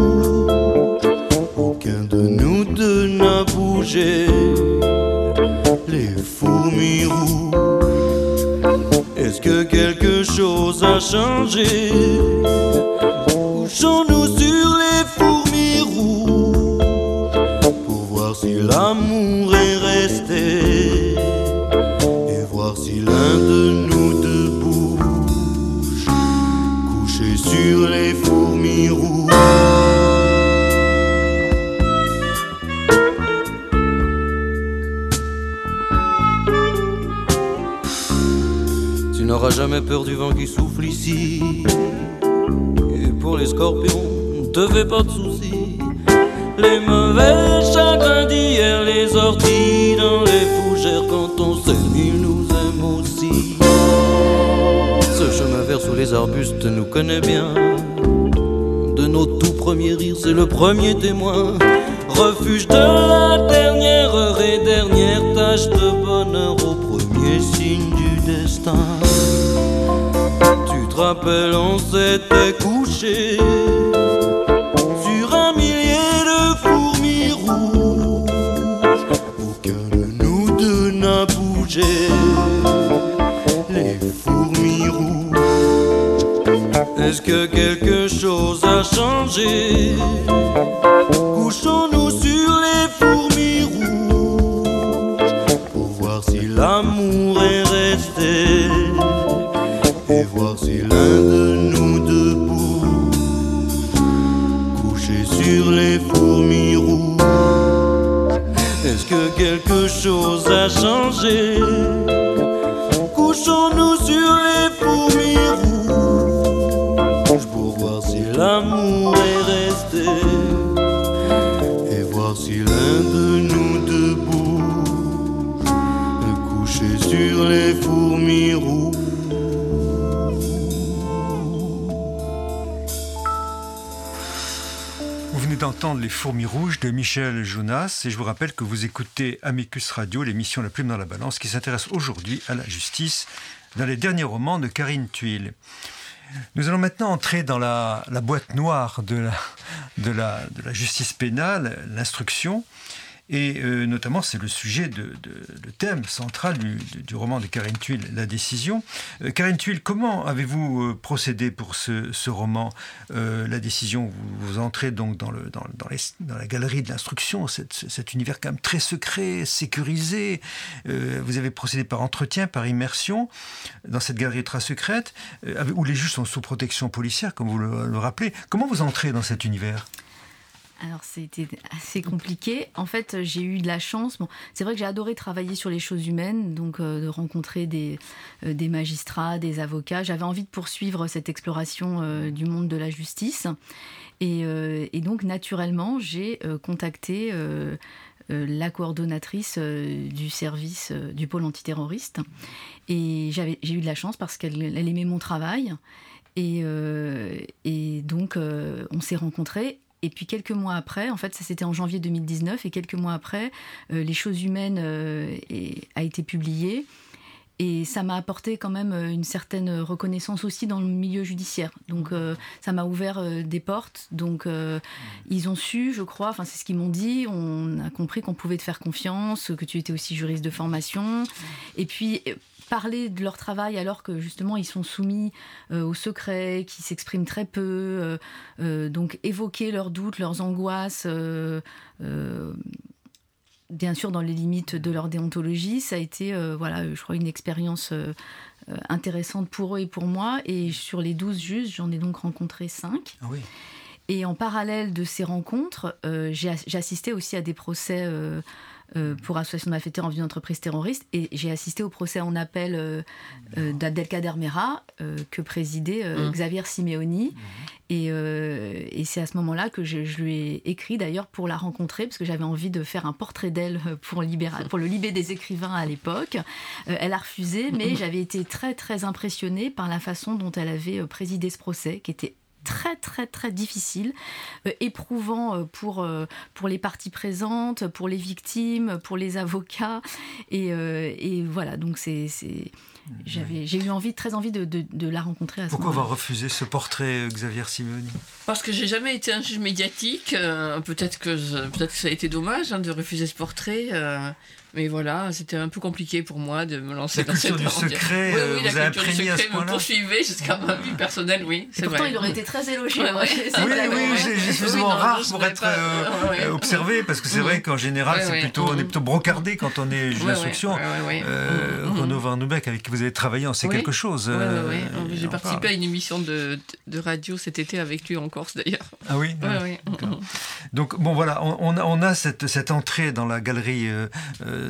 Aucun de nous deux n'a bougé. Les fourmis rouges. Est-ce que quelque chose a changé? Couchons-nous sur les fourmis rouges pour voir si l'amour est resté de nous deux bouge, couché sur les fourmis rouges. Tu n'auras jamais peur du vent qui souffle ici. Et pour les scorpions, ne te fais pas de soucis. Les mauvais chagrins d'hier, les orties arbustes nous connaît bien. De nos tout premiers rires, c'est le premier témoin. Refuge de la dernière heure et dernière tâche de bonheur au premier signe du destin. Tu te rappelles, on s'était couché Est-ce que quelque chose a changé? Couchons-nous sur les fourmis rouges pour voir si l'amour est resté et voir si l'un de nous deux bouge couché sur les fourmis rouges. Est-ce que quelque chose a changé? D'entendre Les Fourmis Rouges de Michel Jonas et je vous rappelle que vous écoutez Amicus Radio, l'émission La Plume dans la Balance qui s'intéresse aujourd'hui à la justice dans les derniers romans de Karine Thuil. Nous allons maintenant entrer dans la, boîte noire de la justice pénale, l'instruction. Et euh, notamment, c'est le sujet, de, le thème central du, roman de Karine Thuil, La décision. Euh, Karine Thuil, comment avez-vous euh, procédé pour ce, roman? La décision vous, entrez donc dans, la galerie de l'instruction, cet, univers quand même très secret, sécurisé. vous avez procédé par entretien, par immersion, dans cette galerie très secrète, où les juges sont sous protection policière, comme vous le rappelez. Comment vous entrez dans cet univers? Alors c'était assez compliqué. En fait, j'ai eu de la chance. Bon, c'est vrai que j'ai adoré travailler sur les choses humaines, donc euh, de rencontrer des, euh, des, magistrats, des avocats. J'avais envie de poursuivre cette exploration euh, du monde de la justice. Et, et donc, naturellement, j'ai contacté la coordonnatrice du service du pôle antiterroriste. Et j'ai eu de la chance parce qu'elle aimait mon travail. Et, et donc, on s'est rencontrés et puis quelques mois après, en fait, ça c'était en janvier 2019, et quelques mois après, euh, Les choses humaines euh, a été publié. Et ça m'a apporté quand même euh, une certaine reconnaissance aussi dans le milieu judiciaire. Donc ça m'a ouvert des portes. Donc ils ont su, je crois, enfin c'est ce qu'ils m'ont dit, on a compris qu'on pouvait te faire confiance, que tu étais aussi juriste de formation. Et puis parler de leur travail alors que justement ils sont soumis euh, au secret, qui s'expriment très peu, euh, euh, donc évoquer leurs doutes, leurs angoisses, bien sûr dans les limites de leur déontologie, ça a été, voilà, je crois, une expérience intéressante pour eux et pour moi. Et sur les 12 juges, j'en ai donc rencontré 5. Ah oui. Et en parallèle de ces rencontres, j'ai assisté aussi à des procès euh, pour association de malfaiteurs en vue d'entreprise terroriste. Et j'ai assisté au procès en appel euh, euh, d'Abdelkader Mera, que présidait mmh. Xavier Simeoni. Mmh. Et, c'est à ce moment-là que je, lui ai écrit d'ailleurs pour la rencontrer, parce que j'avais envie de faire un portrait d'elle pour, pour le Libé des écrivains à l'époque. elle a refusé, mais <laughs> j'avais été très très impressionnée par la façon dont elle avait présidé ce procès, qui était très très très difficile, euh, éprouvant euh, pour, euh, pour les parties présentes, pour les victimes, pour les avocats. Et, et voilà, donc c'est j'avais, j'ai eu envie, très envie de, de, la rencontrer à ce Pourquoi avoir refusé ce portrait, Xavier Simeoni Parce que j'ai jamais été un juge médiatique. peut-être, que, peut-être que ça a été dommage hein, de refuser ce portrait. Mais voilà, c'était un peu compliqué pour moi de me lancer dans cette du secret, oui, oui, vous avez imprégné à ce me poursuivait jusqu'à ma vie personnelle, oui. C'est pourtant, il aurait été très élogieux. oui, oui, j'ai suffisamment rare pour être euh, observé, parce que c'est vrai qu'en général, c'est plutôt, on est plutôt brocardé quand on est juge d'instruction. Euh, Renaud Van Nubeck, avec vous avez travaillé, on sait quelque chose. Euh, j'ai participé à une émission de, de radio cet été avec lui en Corse, d'ailleurs. Ah oui, Donc, bon, voilà, on, a cette, cette entrée dans la galerie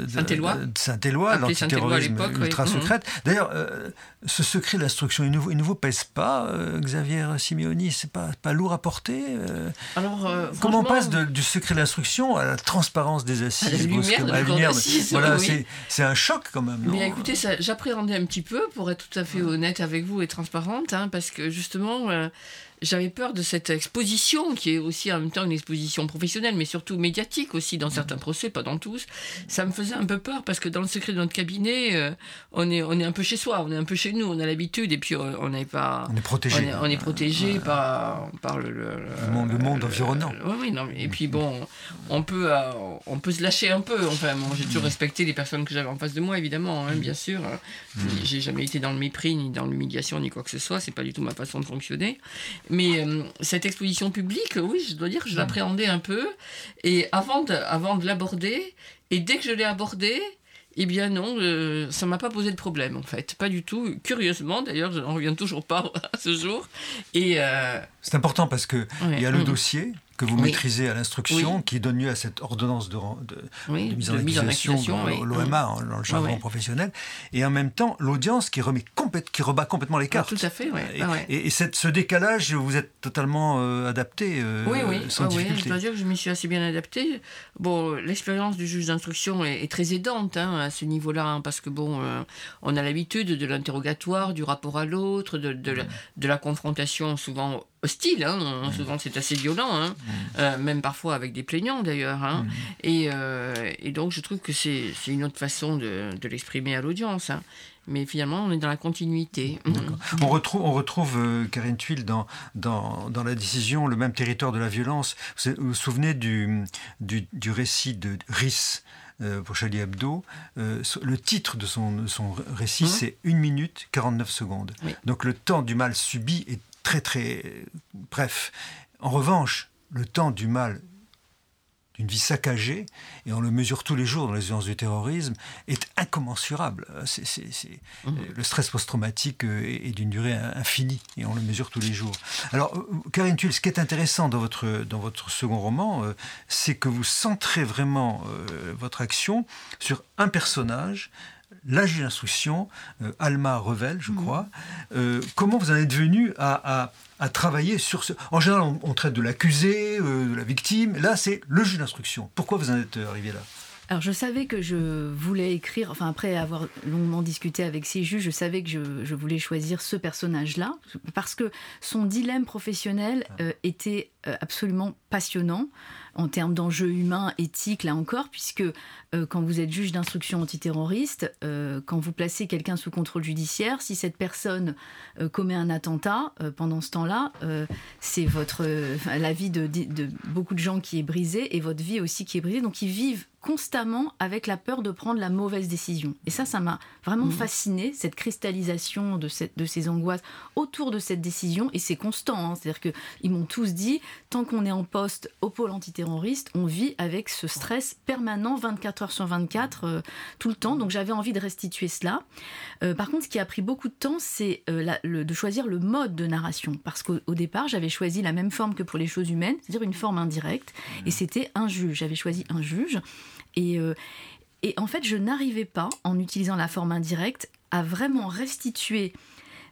Saint-Éloi. Saint-Éloi, l'antiterrorisme ultra secrète. D'ailleurs, euh, ce secret de l'instruction, il, il ne vous pèse pas, euh, Xavier Simeoni? C'est pas, pas lourd à porter euh? Alors, Comment on passe du secret de l'instruction à la transparence des assises À la lumière, de la lumière Voilà, c'est un choc quand même. Mais écoutez, j'appréhendais un petit peu, pour être tout à fait honnête avec vous et transparente, hein, parce que justement j'avais peur de cette exposition, qui est aussi en même temps une exposition professionnelle, mais surtout médiatique aussi, dans certains procès, pas dans tous. Ça me faisait un peu peur, parce que dans le secret de notre cabinet, euh, on, est, on est un peu chez soi, on est un peu chez nous, on a l'habitude, et puis on n'est pas... On est protégé. On est, protégé par, par le, le, le, monde, environnant. oui, oui, non, et puis bon, on peut, euh, on peut se lâcher un peu. Enfin, j'ai toujours respecté les personnes que j'avais en face de moi, évidemment, hein, bien sûr. Mm. J'ai jamais été dans le mépris, ni dans l'humiliation, ni quoi que ce soit, c'est pas du tout ma façon de fonctionner. Mais euh, cette exposition publique, oui, je dois dire que je l'appréhendais un peu. Et avant de, avant de l'aborder, et dès que je l'ai abordé, eh bien non, euh, ça m'a pas posé de problème en fait, pas du tout. Curieusement, d'ailleurs, je n'en reviens toujours pas <laughs> à ce jour. Et euh, c'est important parce que il y a le mm. dossier que vous maîtrisez à l'instruction, qui donne lieu à cette ordonnance de, de, mise en accusation, l'OMA, dans le jargon professionnel, et en même temps l'audience qui, remet qui rebat complètement les cartes. tout à fait, Et, ah et, cette, ce décalage, vous êtes totalement euh, adapté euh, oui, oui, sans difficulté. Oui, je dois dire que je m'y suis assez bien adapté. Bon, l'expérience du juge d'instruction est, très aidante hein, à ce niveau-là, hein, parce que bon, euh, on a l'habitude de l'interrogatoire, du rapport à l'autre, de, de, la, confrontation souvent hostile, hein. mmh. souvent c'est assez violent, hein. mmh. euh, même parfois avec des plaignants d'ailleurs. Hein. Mmh. Et, euh, et, donc je trouve que c'est une autre façon de, de l'exprimer à l'audience. Mais finalement, on est dans la continuité. On retrouve, on retrouve euh, Karine Tuile dans, dans, dans, la décision Le même territoire de la violence. Vous vous, souvenez du, du, du récit de Rhys euh, pour Charlie Hebdo, euh, le titre de son, son récit, c'est 1 minute 49 secondes. Oui. Donc le temps du mal subi est très très bref. En revanche, le temps du mal d'une vie saccagée, et on le mesure tous les jours dans les violences du terrorisme, est incommensurable. C'est, mmh. Le stress post-traumatique est, est d'une durée infinie, et on le mesure tous les jours. Alors, Karine Tulle, ce qui est intéressant dans votre, dans votre second roman, euh, c'est que vous centrez vraiment euh, votre action sur un personnage, la juge d'instruction, euh, Alma Revel, je crois. Mmh. Euh, comment vous en êtes venu à, à, à, travailler sur ce... En général, on, on traite de l'accusé, euh, de la victime. Là, c'est le juge d'instruction. Pourquoi vous en êtes arrivé là? Alors je savais que je voulais écrire, enfin après avoir longuement discuté avec ces juges, je savais que je, je voulais choisir ce personnage-là, parce que son dilemme professionnel euh, était euh, absolument passionnant en termes d'enjeux humains, éthiques, là encore, puisque euh, quand vous êtes juge d'instruction antiterroriste, euh, quand vous placez quelqu'un sous contrôle judiciaire, si cette personne euh, commet un attentat pendant ce temps-là, c'est votre la vie de, de, de, beaucoup de gens qui est brisée et votre vie aussi qui est brisée. Donc ils vivent constamment avec la peur de prendre la mauvaise décision. Et ça, ça m'a vraiment mmh. fasciné, cette cristallisation de, cette, de ces angoisses autour de cette décision. Et c'est constant, hein, c'est-à-dire qu'ils m'ont tous dit, tant qu'on est en poste au pôle antiterroriste, on vit avec ce stress permanent 24 heures sur 24, euh, tout le temps. Donc j'avais envie de restituer cela. Euh, par contre, ce qui a pris beaucoup de temps, c'est euh, de choisir le mode de narration. Parce qu'au départ, j'avais choisi la même forme que pour les choses humaines, c'est-à-dire une forme indirecte. Et c'était un juge. J'avais choisi un juge. Et, euh, et en fait, je n'arrivais pas, en utilisant la forme indirecte, à vraiment restituer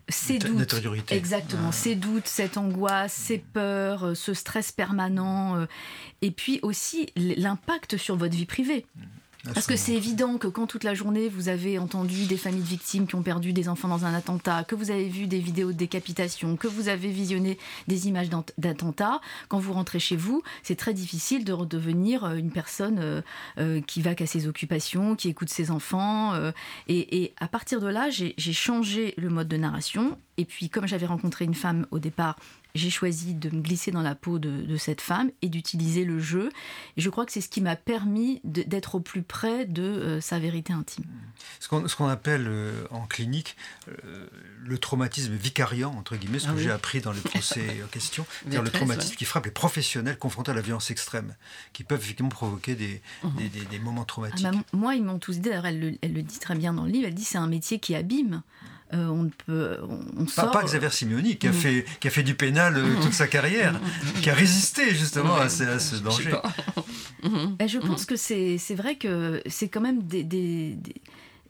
ces doutes, exactement, ah. ces doutes, cette angoisse, ces peurs, euh, ce stress permanent, euh, et puis aussi l'impact sur votre vie privée. Parce que c'est évident que quand toute la journée vous avez entendu des familles de victimes qui ont perdu des enfants dans un attentat, que vous avez vu des vidéos de décapitation, que vous avez visionné des images d'attentats, quand vous rentrez chez vous, c'est très difficile de redevenir une personne euh, euh, qui va qu'à ses occupations, qui écoute ses enfants. Euh, et, et, à partir de là, j'ai changé le mode de narration. Et puis, comme j'avais rencontré une femme au départ j'ai choisi de me glisser dans la peau de, de cette femme et d'utiliser le jeu. Et je crois que c'est ce qui m'a permis d'être au plus près de euh, sa vérité intime. Ce qu'on qu appelle euh, en clinique euh, le traumatisme vicariant, entre guillemets, ce ah que oui. j'ai appris dans les procès en <laughs> question, c'est-à-dire le traumatisme ouais. qui frappe les professionnels confrontés à la violence extrême, qui peuvent effectivement provoquer des, des, des, des, moments traumatiques. Ah bah, moi, ils m'ont tous dit, d'ailleurs, elle, elle, le dit très bien dans le livre, elle dit c'est un métier qui abîme. Euh, on peut, on, on pas, sort... pas, Xavier Simoni qui a, mmh. fait, qui a fait du pénal euh, toute sa carrière, mmh. <laughs> qui a résisté justement à, ce, à ce danger. <laughs> Je, je pense que c'est vrai que c'est quand même des, des, des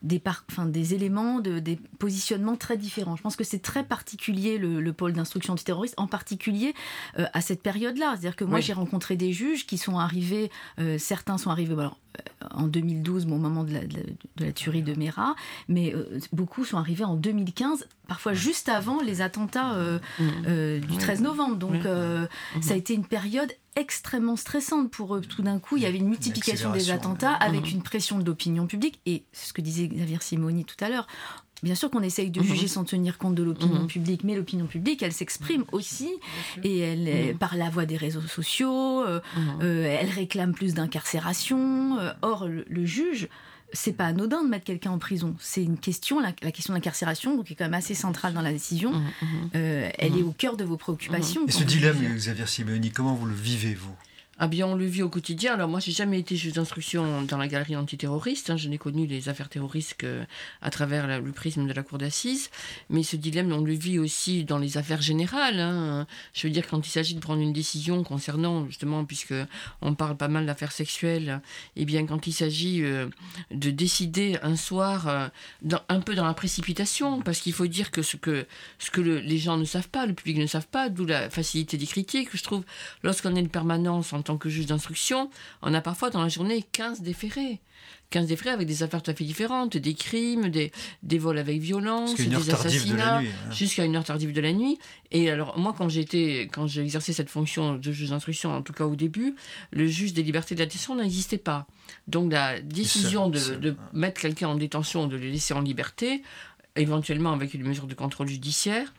des, par, enfin, des éléments, de, des positionnements très différents. Je pense que c'est très particulier le, le pôle d'instruction antiterroriste, en particulier euh, à cette période-là. C'est-à-dire que moi, oui. j'ai rencontré des juges qui sont arrivés, euh, certains sont arrivés alors, en 2012, au moment de la, de, de la tuerie de Mera, mais euh, beaucoup sont arrivés en 2015, parfois juste avant les attentats euh, euh, du 13 novembre. Donc ça a été une période extrêmement stressante pour eux. Tout d'un coup, il y avait une multiplication des attentats avec mmh. une pression de l'opinion publique. Et c'est ce que disait Xavier Simoni tout à l'heure. Bien sûr qu'on essaye de mmh. juger sans tenir compte de l'opinion mmh. publique, mais l'opinion publique, elle s'exprime aussi, et elle, mmh. par la voie des réseaux sociaux, euh, euh, elle réclame plus d'incarcération. Euh, or, le, le juge, c'est pas anodin de mettre quelqu'un en prison. C'est une question, la, la question de l'incarcération, donc est quand même assez centrale dans la décision. Mmh, mmh. Euh, elle mmh. est au cœur de vos préoccupations. Et ce dilemme, Xavier Simeoni, comment vous le vivez, vous? Ah bien, on le vit au quotidien. Alors moi, j'ai jamais été juge d'instruction dans la galerie antiterroriste. Hein. Je n'ai connu les affaires terroristes que à travers le prisme de la cour d'assises. Mais ce dilemme, on le vit aussi dans les affaires générales. Hein. Je veux dire, quand il s'agit de prendre une décision concernant, justement, puisque on parle pas mal d'affaires sexuelles, et eh bien quand il s'agit euh, de décider un soir, euh, un peu dans la précipitation, parce qu'il faut dire que ce que, ce que le, les gens ne savent pas, le public ne savent pas, d'où la facilité des critiques, je trouve, lorsqu'on est une permanence entre tant que juge d'instruction, on a parfois dans la journée 15 déférés. 15 déférés avec des affaires tout à fait différentes, des crimes, des, des vols avec violence, des de assassinats, hein. jusqu'à une heure tardive de la nuit. Et alors, moi, quand j'étais, quand j'ai exercé cette fonction de juge d'instruction, en tout cas au début, le juge des libertés de la détention n'existait pas. Donc, la décision de, de mettre quelqu'un en détention, de le laisser en liberté, éventuellement avec une mesure de contrôle judiciaire,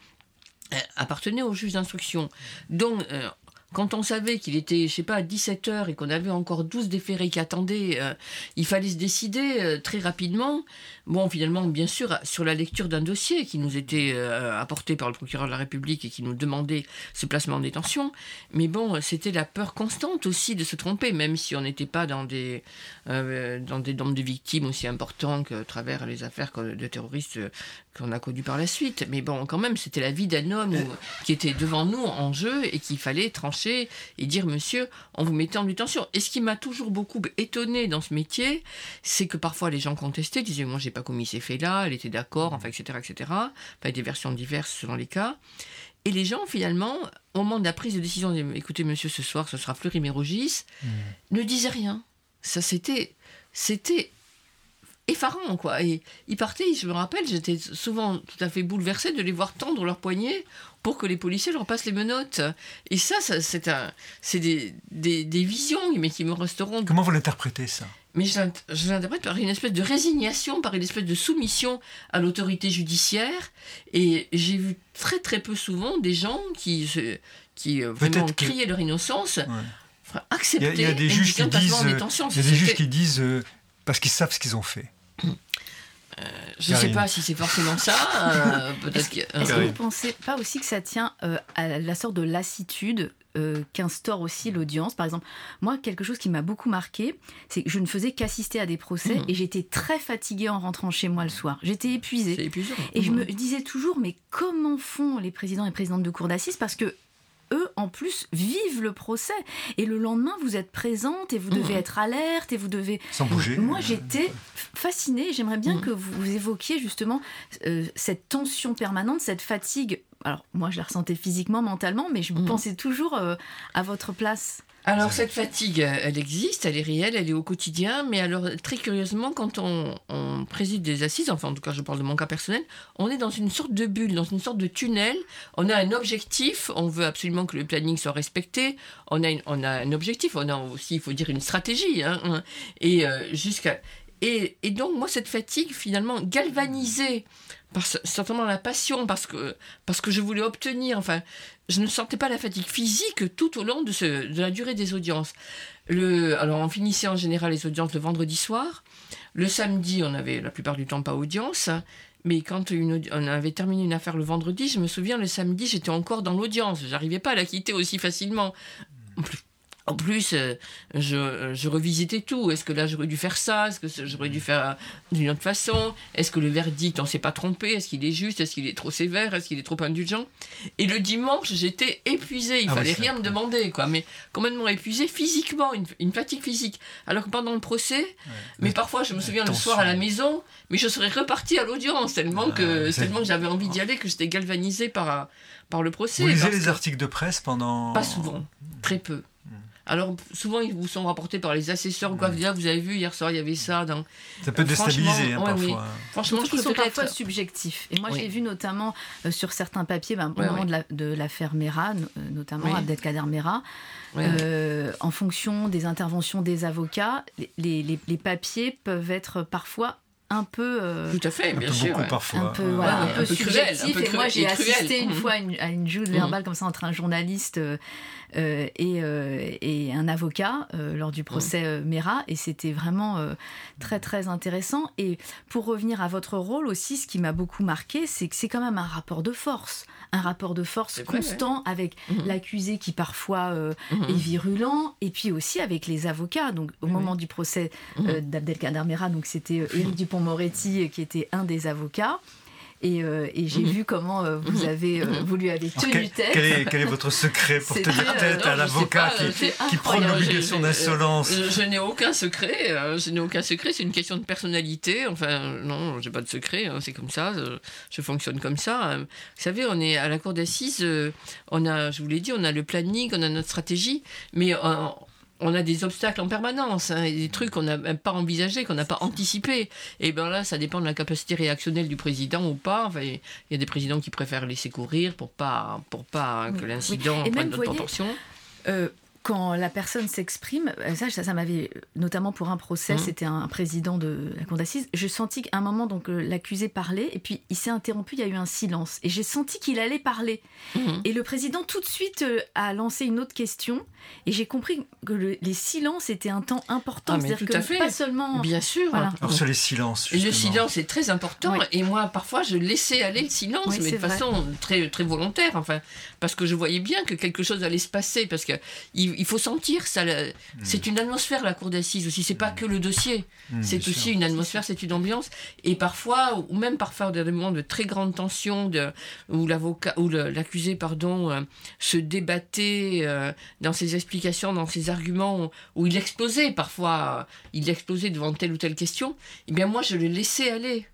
euh, appartenait au juge d'instruction. Donc, euh, quand on savait qu'il était, je sais pas, à 17 heures et qu'on avait encore 12 déférés qui attendaient, euh, il fallait se décider euh, très rapidement. Bon, finalement, bien sûr, sur la lecture d'un dossier qui nous était euh, apporté par le procureur de la République et qui nous demandait ce placement en détention. Mais bon, c'était la peur constante aussi de se tromper, même si on n'était pas dans des, dans des nombres de victimes aussi importants que à travers les affaires de terroristes qu'on a connues par la suite. Mais bon, quand même, c'était la vie d'un homme où- qui était devant nous en jeu et qu'il fallait trancher et dire, monsieur, on vous mettait en détention. Et ce qui m'a toujours beaucoup étonné dans ce métier, c'est que parfois les gens contestaient, disaient, moi, j'ai pas commis ces faits-là, elle était d'accord, enfin, etc., etc. Enfin, des versions diverses selon les cas. Et les gens, finalement, au moment de la prise de décision, écoutez, monsieur, ce soir, ce sera Fleury-Mérogis, ne disaient rien. Ça, c'était, c'était effarant, quoi. Et ils partaient, je me rappelle, j'étais souvent tout à fait bouleversée de les voir tendre leurs poignets pour que les policiers leur passent les menottes. Et ça, ça c'est un, c'est des, des, des visions, mais qui me resteront. Comment vous l'interprétez ça? Mais je l'int- je l'interprète par une espèce de résignation, par une espèce de soumission à l'autorité judiciaire. Et j'ai vu très très peu souvent des gens qui, qui euh, vraiment Peut-être que- criaient leur innocence, enfin, Il y accepter a, il y a des juges qui disent, il y a des juges qui disent euh, parce qu'ils savent ce qu'ils ont fait. Je ne sais pas si c'est forcément ça. euh, Peut-être que. Est-ce que vous ne pensez pas aussi que ça tient euh, à la sorte de lassitude euh, qu'instaure aussi l'audience? Par exemple, moi, quelque chose qui m'a beaucoup marqué, c'est que je ne faisais qu'assister à des procès Mhm. et j'étais très fatiguée en rentrant chez moi le soir. J'étais épuisée. C'est épuisant. Et je me Mhm. disais toujours, mais comment font les présidents et présidentes de cour d'assises? Parce que en plus, vivent le procès. Et le lendemain, vous êtes présente et vous devez Mhm. être alerte et vous devez... Sans bouger. Moi, j'étais fascinée. J'aimerais bien Mhm. que vous, évoquiez justement euh, cette tension permanente, cette fatigue. Alors, moi, je la ressentais physiquement, mentalement, mais je Mhm. pensais toujours euh, à votre place. Alors cette fatigue, elle existe, elle est réelle, elle est au quotidien, mais alors très curieusement, quand on, préside des assises, enfin en tout cas je parle de mon cas personnel, on est dans une sorte de bulle, dans une sorte de tunnel, on a un objectif, on veut absolument que le planning soit respecté, on a, on a un objectif, on a aussi, il faut dire, une stratégie, hein, hein, et euh. Et, et donc moi cette fatigue finalement galvanisée par ce- certainement la passion, parce que, parce que je voulais obtenir, enfin, je ne sentais pas la fatigue physique tout au long de, la durée des audiences. Le, alors, on finissait en général les audiences le vendredi soir. Le samedi, on avait la plupart du temps pas audience. Mais quand une on avait terminé une affaire le vendredi, je me souviens, le samedi, j'étais encore dans l'audience. J'arrivais pas à la quitter aussi facilement. En plus, plus, euh, je, je revisitais tout. Est-ce que là, j'aurais dû faire ça? Est-ce que j'aurais dû faire d'une autre façon? Est-ce que le verdict, on s'est pas trompé? Est-ce qu'il est juste? Est-ce qu'il est trop sévère? Est-ce qu'il est trop indulgent? Et le dimanche, j'étais épuisée. Il Ah fallait rien me demander, quoi. Mais complètement épuisée physiquement, une, une fatigue physique. Alors que pendant le procès, mais parfois, je me souviens le soir à la maison, mais je serais repartie à l'audience tellement que, c'est- tellement que j'avais envie d'y aller, que j'étais galvanisée par, par le procès. Vous lisez les que- articles de presse pendant. pas souvent, très peu. Alors souvent ils vous sont rapportés par les assesseurs ou quoi. Là, vous avez vu hier soir il y avait ça dans. Ça peut Euh, déstabiliser hein, franchement, ouais, oui. parfois. Franchement, je sont parfois être- subjectifs. Et moi, Oui. j'ai vu notamment euh, sur certains papiers, ben, au Ouais, moment ouais. de la- l'affaire Mera, no- euh, notamment Oui. Abdelkader Mera, euh, en fonction des interventions des avocats, les, les- les papiers peuvent être parfois un peu... euh, Tout à fait, Un peu sûr. beaucoup ouais. parfois. un peu, Ouais, voilà, ouais, un peu un peu cruel, subjectif. un peu et moi, j'ai assisté une Mhm. fois à une, à une joute Mhm. verbale comme ça entre un journaliste euh, euh, et, euh, et un avocat euh, lors du procès euh, Mera. Et c'était vraiment euh, très, très intéressant. Et pour revenir à votre rôle aussi, ce qui m'a beaucoup marqué, c'est que c'est quand même un rapport de force. Un rapport de force vrai, constant avec Mhm. l'accusé qui parfois est virulent, et puis aussi avec les avocats. Donc, au moment du procès euh, d'Abdelkader Mera, donc c'était euh, Éric <laughs> Dupont-Moretti euh, qui était un des avocats. Et, euh, et j'ai Mhm. vu comment euh, vous, avez, euh, vous lui avez tenu quel, tête. quel est, quel est votre secret pour tenir tête non, à l'avocat qui, qui prend l'obligation Je- d'insolence Je, je n'ai aucun secret, je n'ai aucun secret, c'est une question de personnalité. Enfin, non, j'ai pas de secret, hein, c'est comme ça, je fonctionne comme ça. Euh, Vous savez, on est à la cour d'assises, on a, je vous l'ai dit, on a le planning, on a notre stratégie, mais on a des obstacles en permanence, hein, des trucs qu'on n'a même pas envisagés, qu'on n'a pas anticipés. Et bien là, ça dépend de la capacité réactionnelle du président ou pas. Enfin, il y a des présidents qui préfèrent laisser courir pour pas, pour pas que l'incident prenne d'autres proportions. Euh, quand la personne s'exprime, euh, ça, ça, m'avait, notamment pour un procès, mmh. c'était un président de la cour d'assises, je sentis qu'à un moment, donc euh, l'accusé parlait, et puis il s'est interrompu, il y a eu un silence, et j'ai senti qu'il allait parler. Mmh. Et le président tout de suite euh, a lancé une autre question, et j'ai compris que les silences étaient un temps important, ah, c'est-à-dire que pas seulement... Bien sûr. Alors sur les silences. Le silence est très important, et moi parfois je laissais aller le silence, mais de façon très très volontaire, enfin, parce que je voyais bien que quelque chose allait se passer, parce que il, faut sentir ça. C'est une atmosphère, la cour d'assises aussi. C'est pas que le dossier. Mmh, c'est aussi une atmosphère, c'est une ambiance. Et parfois, ou même parfois, des moments de très grande tension, de, où l'avocat, ou l'accusé, pardon, euh, se débattait euh, dans ses explications, dans ses arguments, où il explosait parfois, il explosait devant telle ou telle question. Eh bien, moi, je le laissais aller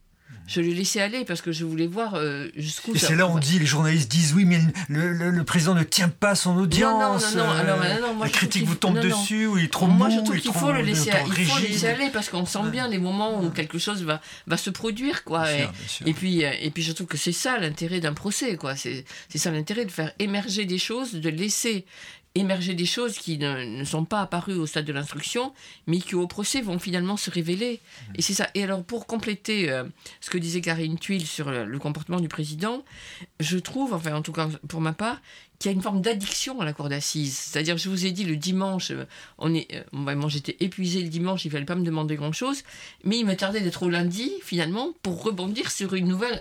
je l'ai laissé aller parce que je voulais voir euh, jusqu'où. Et c'est là où on dit, les journalistes disent oui, mais le, président ne tient pas son audience. Non, non, non, non. Alors, moi, la critique vous tombe dessus, ou il est trop Moi, je trouve qu'il faut, le laisser, il faut le laisser aller parce qu'on sent bien les moments où quelque chose va, va se produire, quoi. et, et, puis, euh, et puis, je trouve que c'est ça l'intérêt d'un procès, quoi. C'est ça l'intérêt de faire émerger des choses, de laisser émerger des choses qui ne, sont pas apparues au stade de l'instruction, mais qui au procès vont finalement se révéler. Et c'est ça. Et alors pour compléter euh, ce que disait Karine Tuile sur le, comportement du président, je trouve, enfin en tout cas pour ma part, qu'il y a une forme d'addiction à la cour d'assises. C'est-à-dire, je vous ai dit, le dimanche, euh, on est, euh, j'étais épuisé le dimanche, il fallait pas me demander grand-chose, mais il me tardait d'être au lundi, finalement, pour rebondir sur une nouvelle,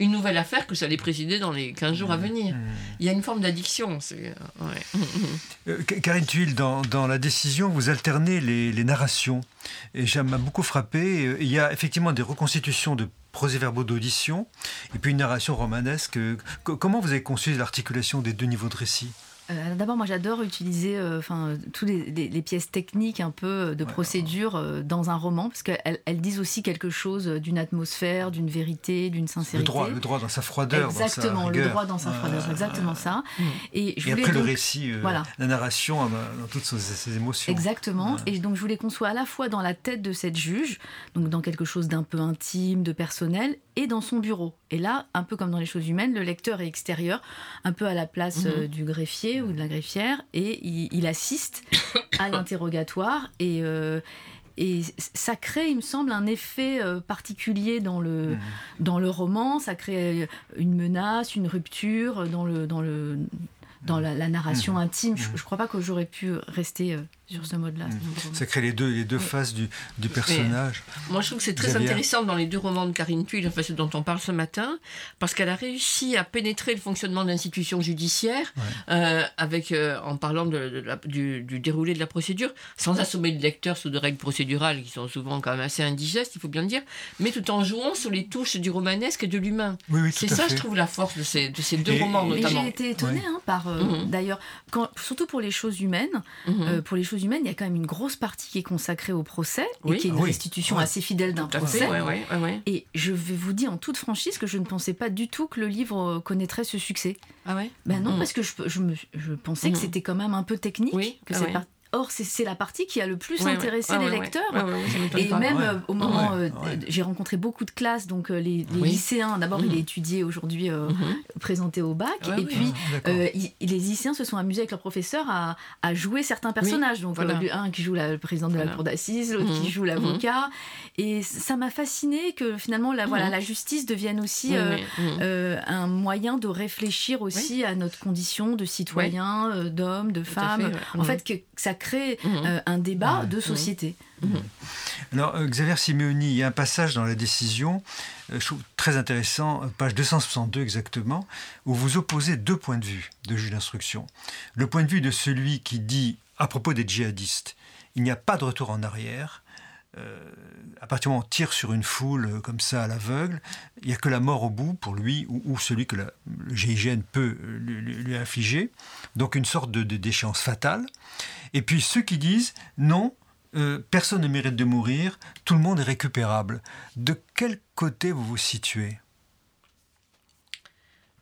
une nouvelle affaire que ça allait présider dans les 15 jours à mmh. venir. Mmh. Il y a une forme d'addiction. Euh, <laughs> euh, Karine Tuile, dans, dans, la décision, vous alternez les, les narrations. Et ça m'a beaucoup frappé. Euh, il y a effectivement des reconstitutions de procès-verbaux d'audition et puis une narration romanesque. Comment vous avez conçu l'articulation des deux niveaux de récit? Euh, d'abord, moi, j'adore utiliser euh, enfin toutes les, pièces techniques un peu euh, de procédure dans un roman, parce qu'elles elles disent aussi quelque chose d'une atmosphère, d'une vérité, d'une sincérité. Le droit, le droit dans sa froideur. Exactement, le droit dans sa froideur, exactement ça. Et, je après le récit, voilà. la narration dans toutes ses, émotions. Exactement. Et donc, je voulais qu'on soit à la fois dans la tête de cette juge, donc dans quelque chose d'un peu intime, de personnel, et dans son bureau. Et là, un peu comme dans les choses humaines, le lecteur est extérieur, un peu à la place mhm. du greffier ou de la greffière et il, assiste à <coughs> l'interrogatoire et, euh, et ça crée, il me semble, un effet euh, particulier dans le, mmh. dans le roman. Ça crée une menace, une rupture dans le, dans le, dans la, narration mmh. intime. Je ne crois pas que j'aurais pu rester euh, sur ce mode-là. Mmh. Ça crée les deux, les deux faces du, du personnage. moi, je trouve que c'est très intéressant dans les deux romans de Karine Thuil, enfin, ce dont on parle ce matin, parce qu'elle a réussi à pénétrer le fonctionnement de l'institution judiciaire euh, avec, euh, en parlant de, du, du, déroulé de la procédure, sans assommer le lecteur sous des règles procédurales qui sont souvent quand même assez indigestes, il faut bien le dire, mais tout en jouant sur les touches du romanesque et de l'humain. c'est ça, je trouve, la force de ces, de ces deux romans, notamment. J'ai été étonnée hein, par, euh, mmh. d'ailleurs, surtout pour les choses humaines, mmh. pour les choses humaines, il y a quand même une grosse partie qui est consacrée au procès et qui est une restitution assez fidèle d'un procès. et je vais vous dire en toute franchise que je ne pensais pas du tout que le livre connaîtrait ce succès. Ah ouais? Ben non, mm. parce que je, je, me, je pensais que mm. c'était quand même un peu technique, que ah Or, c'est la partie qui a le plus intéressé les lecteurs. et même euh, au moment, euh, j'ai rencontré beaucoup de classes, donc euh, les, lycéens. D'abord, il est mmh. étudié aujourd'hui, mmh. présenté au bac, et puis les lycéens se sont amusés avec leur professeur à, jouer certains personnages. Donc, un qui joue le président de la cour d'assises, l'autre qui mmh. joue l'avocat. Et ça m'a fasciné que finalement, la, voilà, la justice devienne aussi un moyen de réfléchir aussi à notre condition de citoyen, d'homme, de femme. En fait, que ça crée mhm. euh, un débat de société. Mhm. Alors, euh, Xavier Simeoni, il y a un passage dans la décision, euh, je trouve très intéressant, page 262 exactement, où vous opposez deux points de vue de juge d'instruction. Le point de vue de celui qui dit, à propos des djihadistes, il n'y a pas de retour en arrière, à partir du moment où on tire sur une foule comme ça à l'aveugle, il n'y a que la mort au bout pour lui ou, celui que le GIGN peut lui, lui, infliger. Donc une sorte de, déchéance fatale. Et puis ceux qui disent non, euh, personne ne mérite de mourir, tout le monde est récupérable. De quel côté vous vous situez?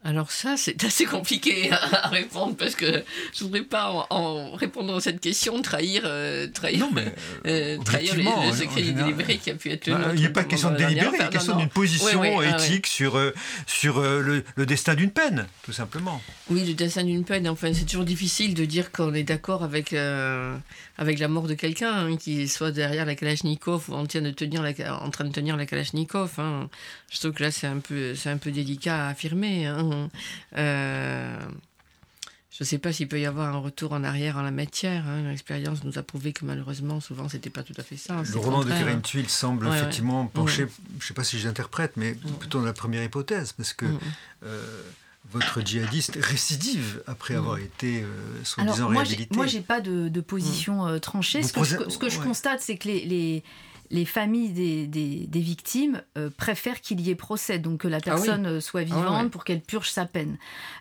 Alors ça, c'est assez compliqué <laughs> à répondre parce que je voudrais pas, en, répondant à cette question, trahir, euh, trahir, non, mais, <laughs> euh, trahir le secret délibéré qui a pu être bah, Il n'y a pas question de délibéré, il y a question d'une position éthique sur, euh, sur le, le, destin d'une peine, tout simplement. Oui, le destin d'une peine. Enfin, c'est toujours difficile de dire qu'on est d'accord avec, avec la mort de quelqu'un, hein, qui soit derrière la Kalachnikov ou en train de tenir la, en train de tenir la Kalachnikov. Hein. Je trouve que là, c'est un peu, c'est un peu délicat à affirmer. Hein. Euh, je ne sais pas s'il peut y avoir un retour en arrière en la matière. Hein. L'expérience nous a prouvé que malheureusement, souvent, c'était pas tout à fait ça. Le roman de Karen Tuile semble effectivement pencher, je ne sais pas si j'interprète, mais plutôt dans la première hypothèse, parce que euh, votre djihadiste récidive après avoir été, euh, soi-disant, réhabilité. Moi, j'ai pas de, position tranchée. Ce que, ce que, je constate, c'est que les les familles des, des, victimes euh, préfèrent qu'il y ait procès, donc que la ah personne euh, soit ah vivante pour qu'elle purge sa peine.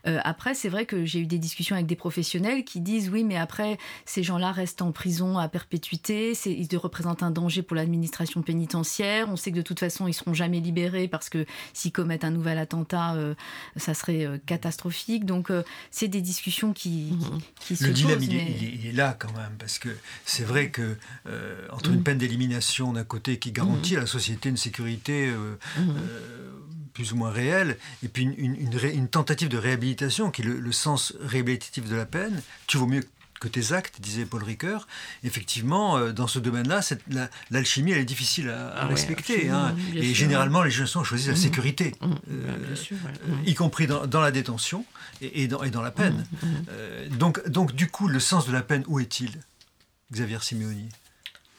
Euh, après, c'est vrai que j'ai eu des discussions avec des professionnels qui disent oui, mais après, ces gens-là restent en prison à perpétuité, ils représentent un danger pour l'administration pénitentiaire, on sait que de toute façon, ils seront jamais libérés parce que s'ils commettent un nouvel attentat, ça serait catastrophique. Donc, c'est des discussions qui, qui, se Le dilemme, il, est, là quand même, parce que c'est vrai que entre une mhm. peine d'élimination d'un côté qui garantit à la société une sécurité euh, mhm. euh, plus ou moins réelle, et puis une, une, tentative de réhabilitation qui est le, sens réhabilitatif de la peine. Tu vaux mieux que tes actes, disait Paul Ricoeur. Effectivement, euh, dans ce domaine-là, l'alchimie, elle est difficile à, respecter. Hein. et généralement, les jeunes choisissent la mhm. sécurité, y compris dans, la détention et, dans, et dans la peine. donc, donc, du coup, le sens de la peine, où est-il Xavier Simeoni?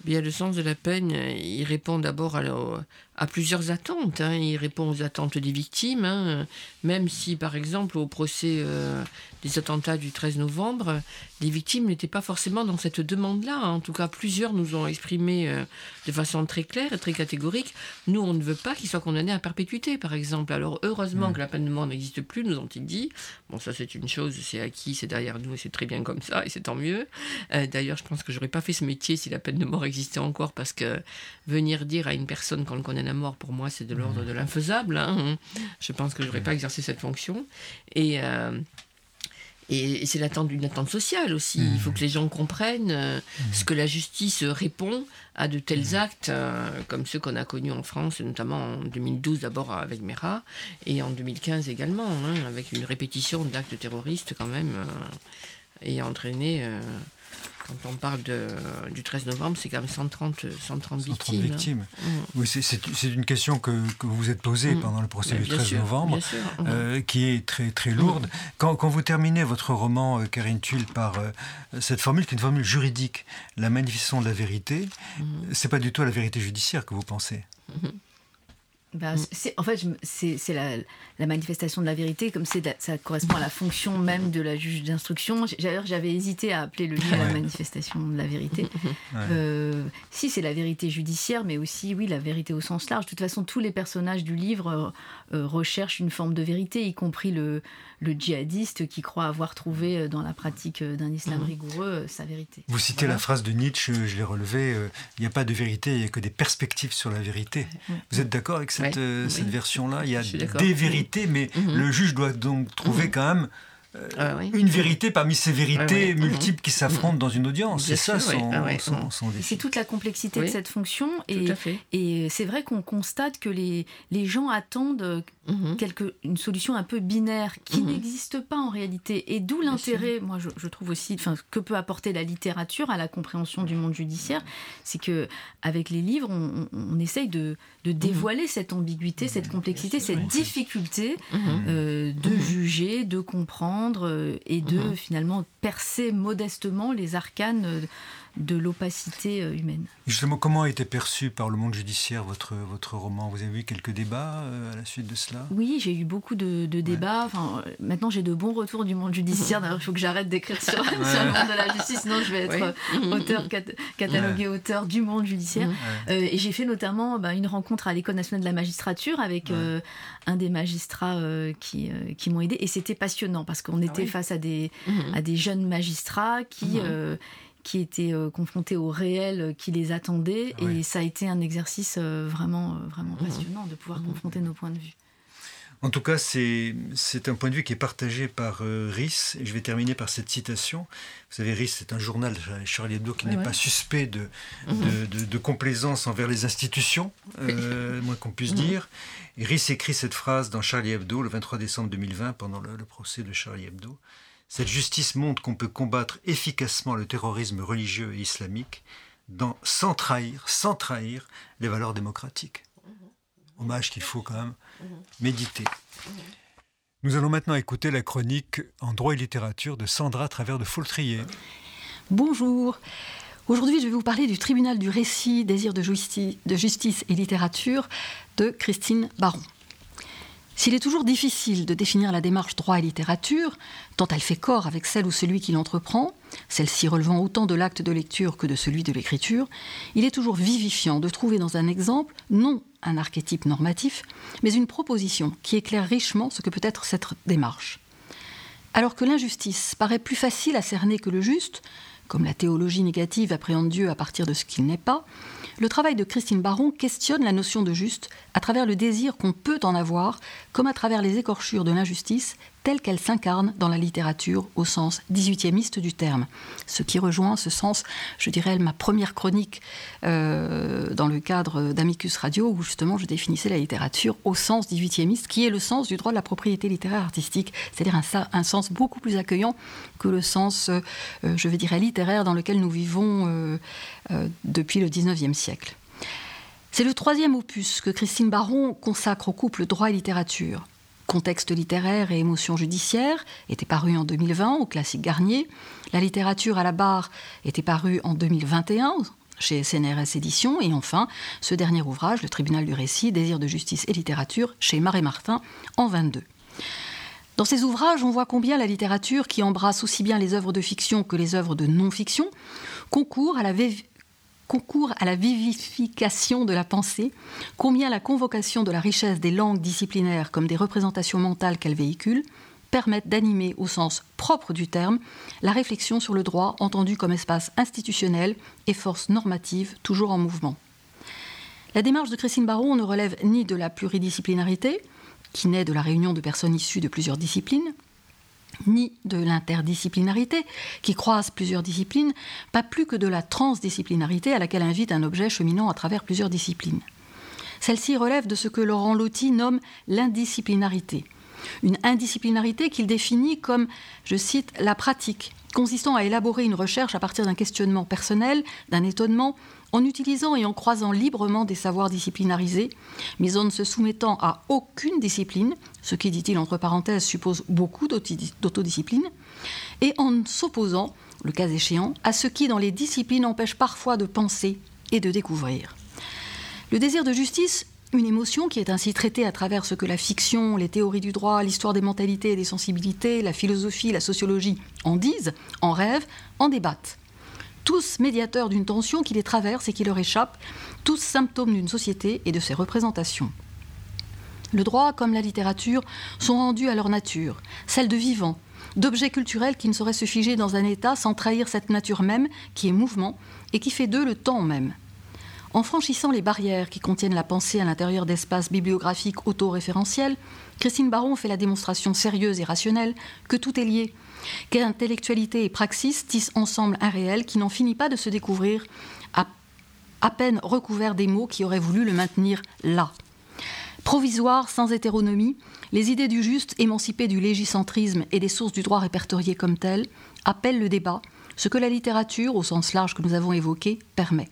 Bien, le sens de la peine, il répond d'abord à, plusieurs attentes. Hein. Il répond aux attentes des victimes, hein. même si, par exemple, au procès euh, des attentats du 13 novembre, les victimes n'étaient pas forcément dans cette demande-là. En tout cas, plusieurs nous ont exprimé euh, de façon très claire et très catégorique. Nous, on ne veut pas qu'ils soient condamnés à perpétuité, par exemple. Alors, heureusement que la peine de mort n'existe plus, nous ont-ils dit. Bon, ça, c'est une chose, c'est acquis, c'est derrière nous, et c'est très bien comme ça, et c'est tant mieux. Euh, d'ailleurs, je pense que j'aurais pas fait ce métier si la peine de mort existait encore, parce que venir dire à une personne qu'on le condamne mort, pour moi, c'est de l'ordre de l'infaisable. Hein. Je pense que je n'aurais pas exercé cette fonction. Et. Euh, et, c'est l'attente d'une attente sociale aussi. Il faut que les gens comprennent euh, ce que la justice répond à de tels actes, euh, comme ceux qu'on a connus en France, notamment en 2012 d'abord avec Mera, et en 2015 également, hein, avec une répétition d'actes terroristes quand même, et entraîné quand on parle de, du 13 novembre, c'est quand même 130, 130 victimes. victimes. Hein. Mm. Oui, c'est une question que, que, vous vous êtes posée mm. pendant le procès du 13 novembre, euh, qui est très, très lourde. Mm. Quand, quand, vous terminez votre roman, euh, Karine Tulle, par euh, cette formule qui est une formule juridique, la manifestation de la vérité, c'est pas du tout à la vérité judiciaire que vous pensez. Bah, en fait, c'est la, la, manifestation de la vérité, comme ça correspond à la fonction même de la juge d'instruction. D'ailleurs, j'avais hésité à appeler le livre la manifestation de la vérité. <laughs> Euh, si, c'est la vérité judiciaire, mais aussi, oui, la vérité au sens large. De toute façon, tous les personnages du livre euh, euh, recherchent une forme de vérité, y compris le, le djihadiste qui croit avoir trouvé dans la pratique d'un islam rigoureux sa vérité. Vous citez la phrase de Nietzsche, je l'ai relevée, il n'y a pas de vérité, il n'y a que des perspectives sur la vérité. Vous êtes d'accord avec cette, cette version-là. Il y a des vérités, mais mhm. le juge doit donc trouver mhm. quand même euh, ah une vérité parmi ces vérités multiples qui s'affrontent dans une audience. C'est ça son, ah C'est toute la complexité de cette fonction. Et, et c'est vrai qu'on constate que les, les gens attendent mhm. quelque, une solution un peu binaire qui mhm. n'existe pas en réalité. Et d'où l'intérêt, moi je, trouve aussi, enfin, que peut apporter la littérature à la compréhension du monde judiciaire, c'est que avec les livres, on, essaye de, de mhm. dévoiler cette ambiguïté, cette complexité, cette difficulté euh, de juger, de comprendre euh, et de finalement percer modestement les arcanes euh, de l'opacité euh, humaine. Justement, comment a été perçu par le monde judiciaire votre, votre roman? Vous avez eu quelques débats à la suite de cela? Oui, j'ai eu beaucoup de, débats. Enfin, maintenant, j'ai de bons retours du monde judiciaire. <laughs> D'ailleurs, il faut que j'arrête d'écrire sur, le monde de la justice, sinon je vais être auteur, catalogué auteur du monde judiciaire. et j'ai fait notamment bah, une rencontre à l'École nationale de la magistrature avec un des magistrats qui, qui m'ont aidé. Et c'était passionnant parce qu'on ah était face à des, mhm. à des jeunes magistrats qui, euh, qui étaient euh, confrontés au réel qui les attendait. Et ça a été un exercice euh, vraiment, vraiment mhm. passionnant de pouvoir confronter nos points de vue. En tout cas, c'est un point de vue qui est partagé par euh, Rhys. Et je vais terminer par cette citation. Vous savez, Rhys, c'est un journal, Charlie Hebdo, qui n'est pas suspect de, mhm. de, de, complaisance envers les institutions, <laughs> euh, moins qu'on puisse dire. Et Rhys écrit cette phrase dans Charlie Hebdo le 23 décembre 2020, pendant le, le procès de Charlie Hebdo. Cette justice montre qu'on peut combattre efficacement le terrorisme religieux et islamique dans, sans trahir, sans trahir les valeurs démocratiques. Hommage qu'il faut quand même méditer. Nous allons maintenant écouter la chronique en droit et littérature de Sandra Travers de Faultrier. Bonjour. Aujourd'hui, je vais vous parler du tribunal du récit, désir de justice et littérature de Christine Baron. S'il est toujours difficile de définir la démarche droit et littérature, tant elle fait corps avec celle ou celui qui l'entreprend, celle-ci relevant autant de l'acte de lecture que de celui de l'écriture, il est toujours vivifiant de trouver dans un exemple non un archétype normatif, mais une proposition qui éclaire richement ce que peut être cette démarche. Alors que l'injustice paraît plus facile à cerner que le juste, comme la théologie négative appréhende Dieu à partir de ce qu'il n'est pas, le travail de Christine Baron questionne la notion de juste à travers le désir qu'on peut en avoir, comme à travers les écorchures de l'injustice telle qu'elle s'incarne dans la littérature au sens 18e du terme. Ce qui rejoint ce sens, je dirais, ma première chronique euh, dans le cadre d'Amicus Radio, où justement je définissais la littérature au sens 18e qui est le sens du droit de la propriété littéraire artistique, c'est-à-dire un, sens beaucoup plus accueillant que le sens, euh, je veux dire, littéraire dans lequel nous vivons euh, depuis le 19e siècle. C'est le troisième opus que Christine Baron consacre au couple droit et littérature. Contexte littéraire et émotion judiciaire était paru en 2020 au classique Garnier. La littérature à la barre était paru en 2021 chez CNRS Éditions. Et enfin, ce dernier ouvrage, Le tribunal du récit, désir de justice et littérature, chez Marais Martin en 22. Dans ces ouvrages, on voit combien la littérature, qui embrasse aussi bien les œuvres de fiction que les œuvres de non-fiction, concourt à la concourt à la vivification de la pensée, combien la convocation de la richesse des langues disciplinaires comme des représentations mentales qu'elles véhiculent permettent d'animer au sens propre du terme la réflexion sur le droit entendu comme espace institutionnel et force normative toujours en mouvement. La démarche de Christine Baron ne relève ni de la pluridisciplinarité, qui naît de la réunion de personnes issues de plusieurs disciplines, ni de l'interdisciplinarité, qui croise plusieurs disciplines, pas plus que de la transdisciplinarité à laquelle invite un objet cheminant à travers plusieurs disciplines. Celle-ci relève de ce que Laurent Lotti nomme l'indisciplinarité. Une indisciplinarité qu'il définit comme, je cite, la pratique, consistant à élaborer une recherche à partir d'un questionnement personnel, d'un étonnement, en utilisant et en croisant librement des savoirs disciplinarisés, mais en ne se soumettant à aucune discipline, ce qui, dit-il entre parenthèses, suppose beaucoup d'autodiscipline, et en s'opposant, le cas échéant, à ce qui, dans les disciplines, empêche parfois de penser et de découvrir. Le désir de justice, une émotion qui est ainsi traitée à travers ce que la fiction, les théories du droit, l'histoire des mentalités et des sensibilités, la philosophie, la sociologie en disent, en rêvent, en débattent tous médiateurs d'une tension qui les traverse et qui leur échappe, tous symptômes d'une société et de ses représentations. Le droit, comme la littérature, sont rendus à leur nature, celle de vivant, d'objets culturels qui ne sauraient se figer dans un état sans trahir cette nature même qui est mouvement et qui fait d'eux le temps même. En franchissant les barrières qui contiennent la pensée à l'intérieur d'espaces bibliographiques autoréférentiels, Christine Baron fait la démonstration sérieuse et rationnelle que tout est lié, qu'intellectualité et praxis tissent ensemble un réel qui n'en finit pas de se découvrir à, à peine recouvert des mots qui auraient voulu le maintenir là. Provisoire, sans hétéronomie, les idées du juste, émancipées du légicentrisme et des sources du droit répertoriées comme telles, appellent le débat, ce que la littérature, au sens large que nous avons évoqué, permet.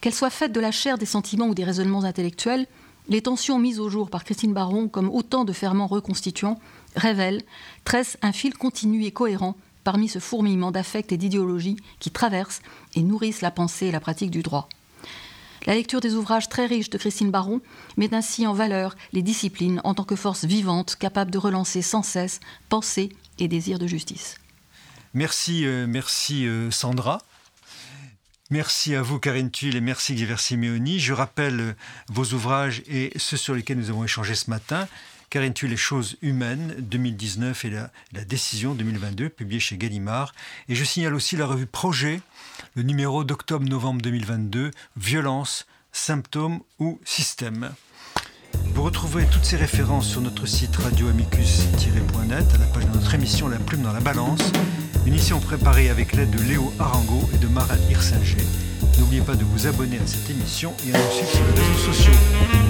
Qu'elle soit faite de la chair des sentiments ou des raisonnements intellectuels, les tensions mises au jour par Christine Baron comme autant de ferments reconstituants révèlent, tressent un fil continu et cohérent parmi ce fourmillement d'affects et d'idéologies qui traversent et nourrissent la pensée et la pratique du droit. La lecture des ouvrages très riches de Christine Baron met ainsi en valeur les disciplines en tant que force vivante capable de relancer sans cesse pensée et désir de justice. Merci, euh, merci euh, Sandra. Merci à vous, Karine Tulle, et merci, Xavier Simeoni. Je rappelle euh, vos ouvrages et ceux sur lesquels nous avons échangé ce matin. Karine Tulle, Les choses humaines, 2019, et la, la décision 2022, publiée chez Gallimard. Et je signale aussi la revue Projet, le numéro d'octobre-novembre 2022, Violence, symptômes ou système. Vous retrouverez toutes ces références sur notre site radioamicus-net à la page de notre émission La Plume dans la Balance, une émission préparée avec l'aide de Léo Arango et de Mara Hirsinger. N'oubliez pas de vous abonner à cette émission et à nous suivre sur les réseaux sociaux.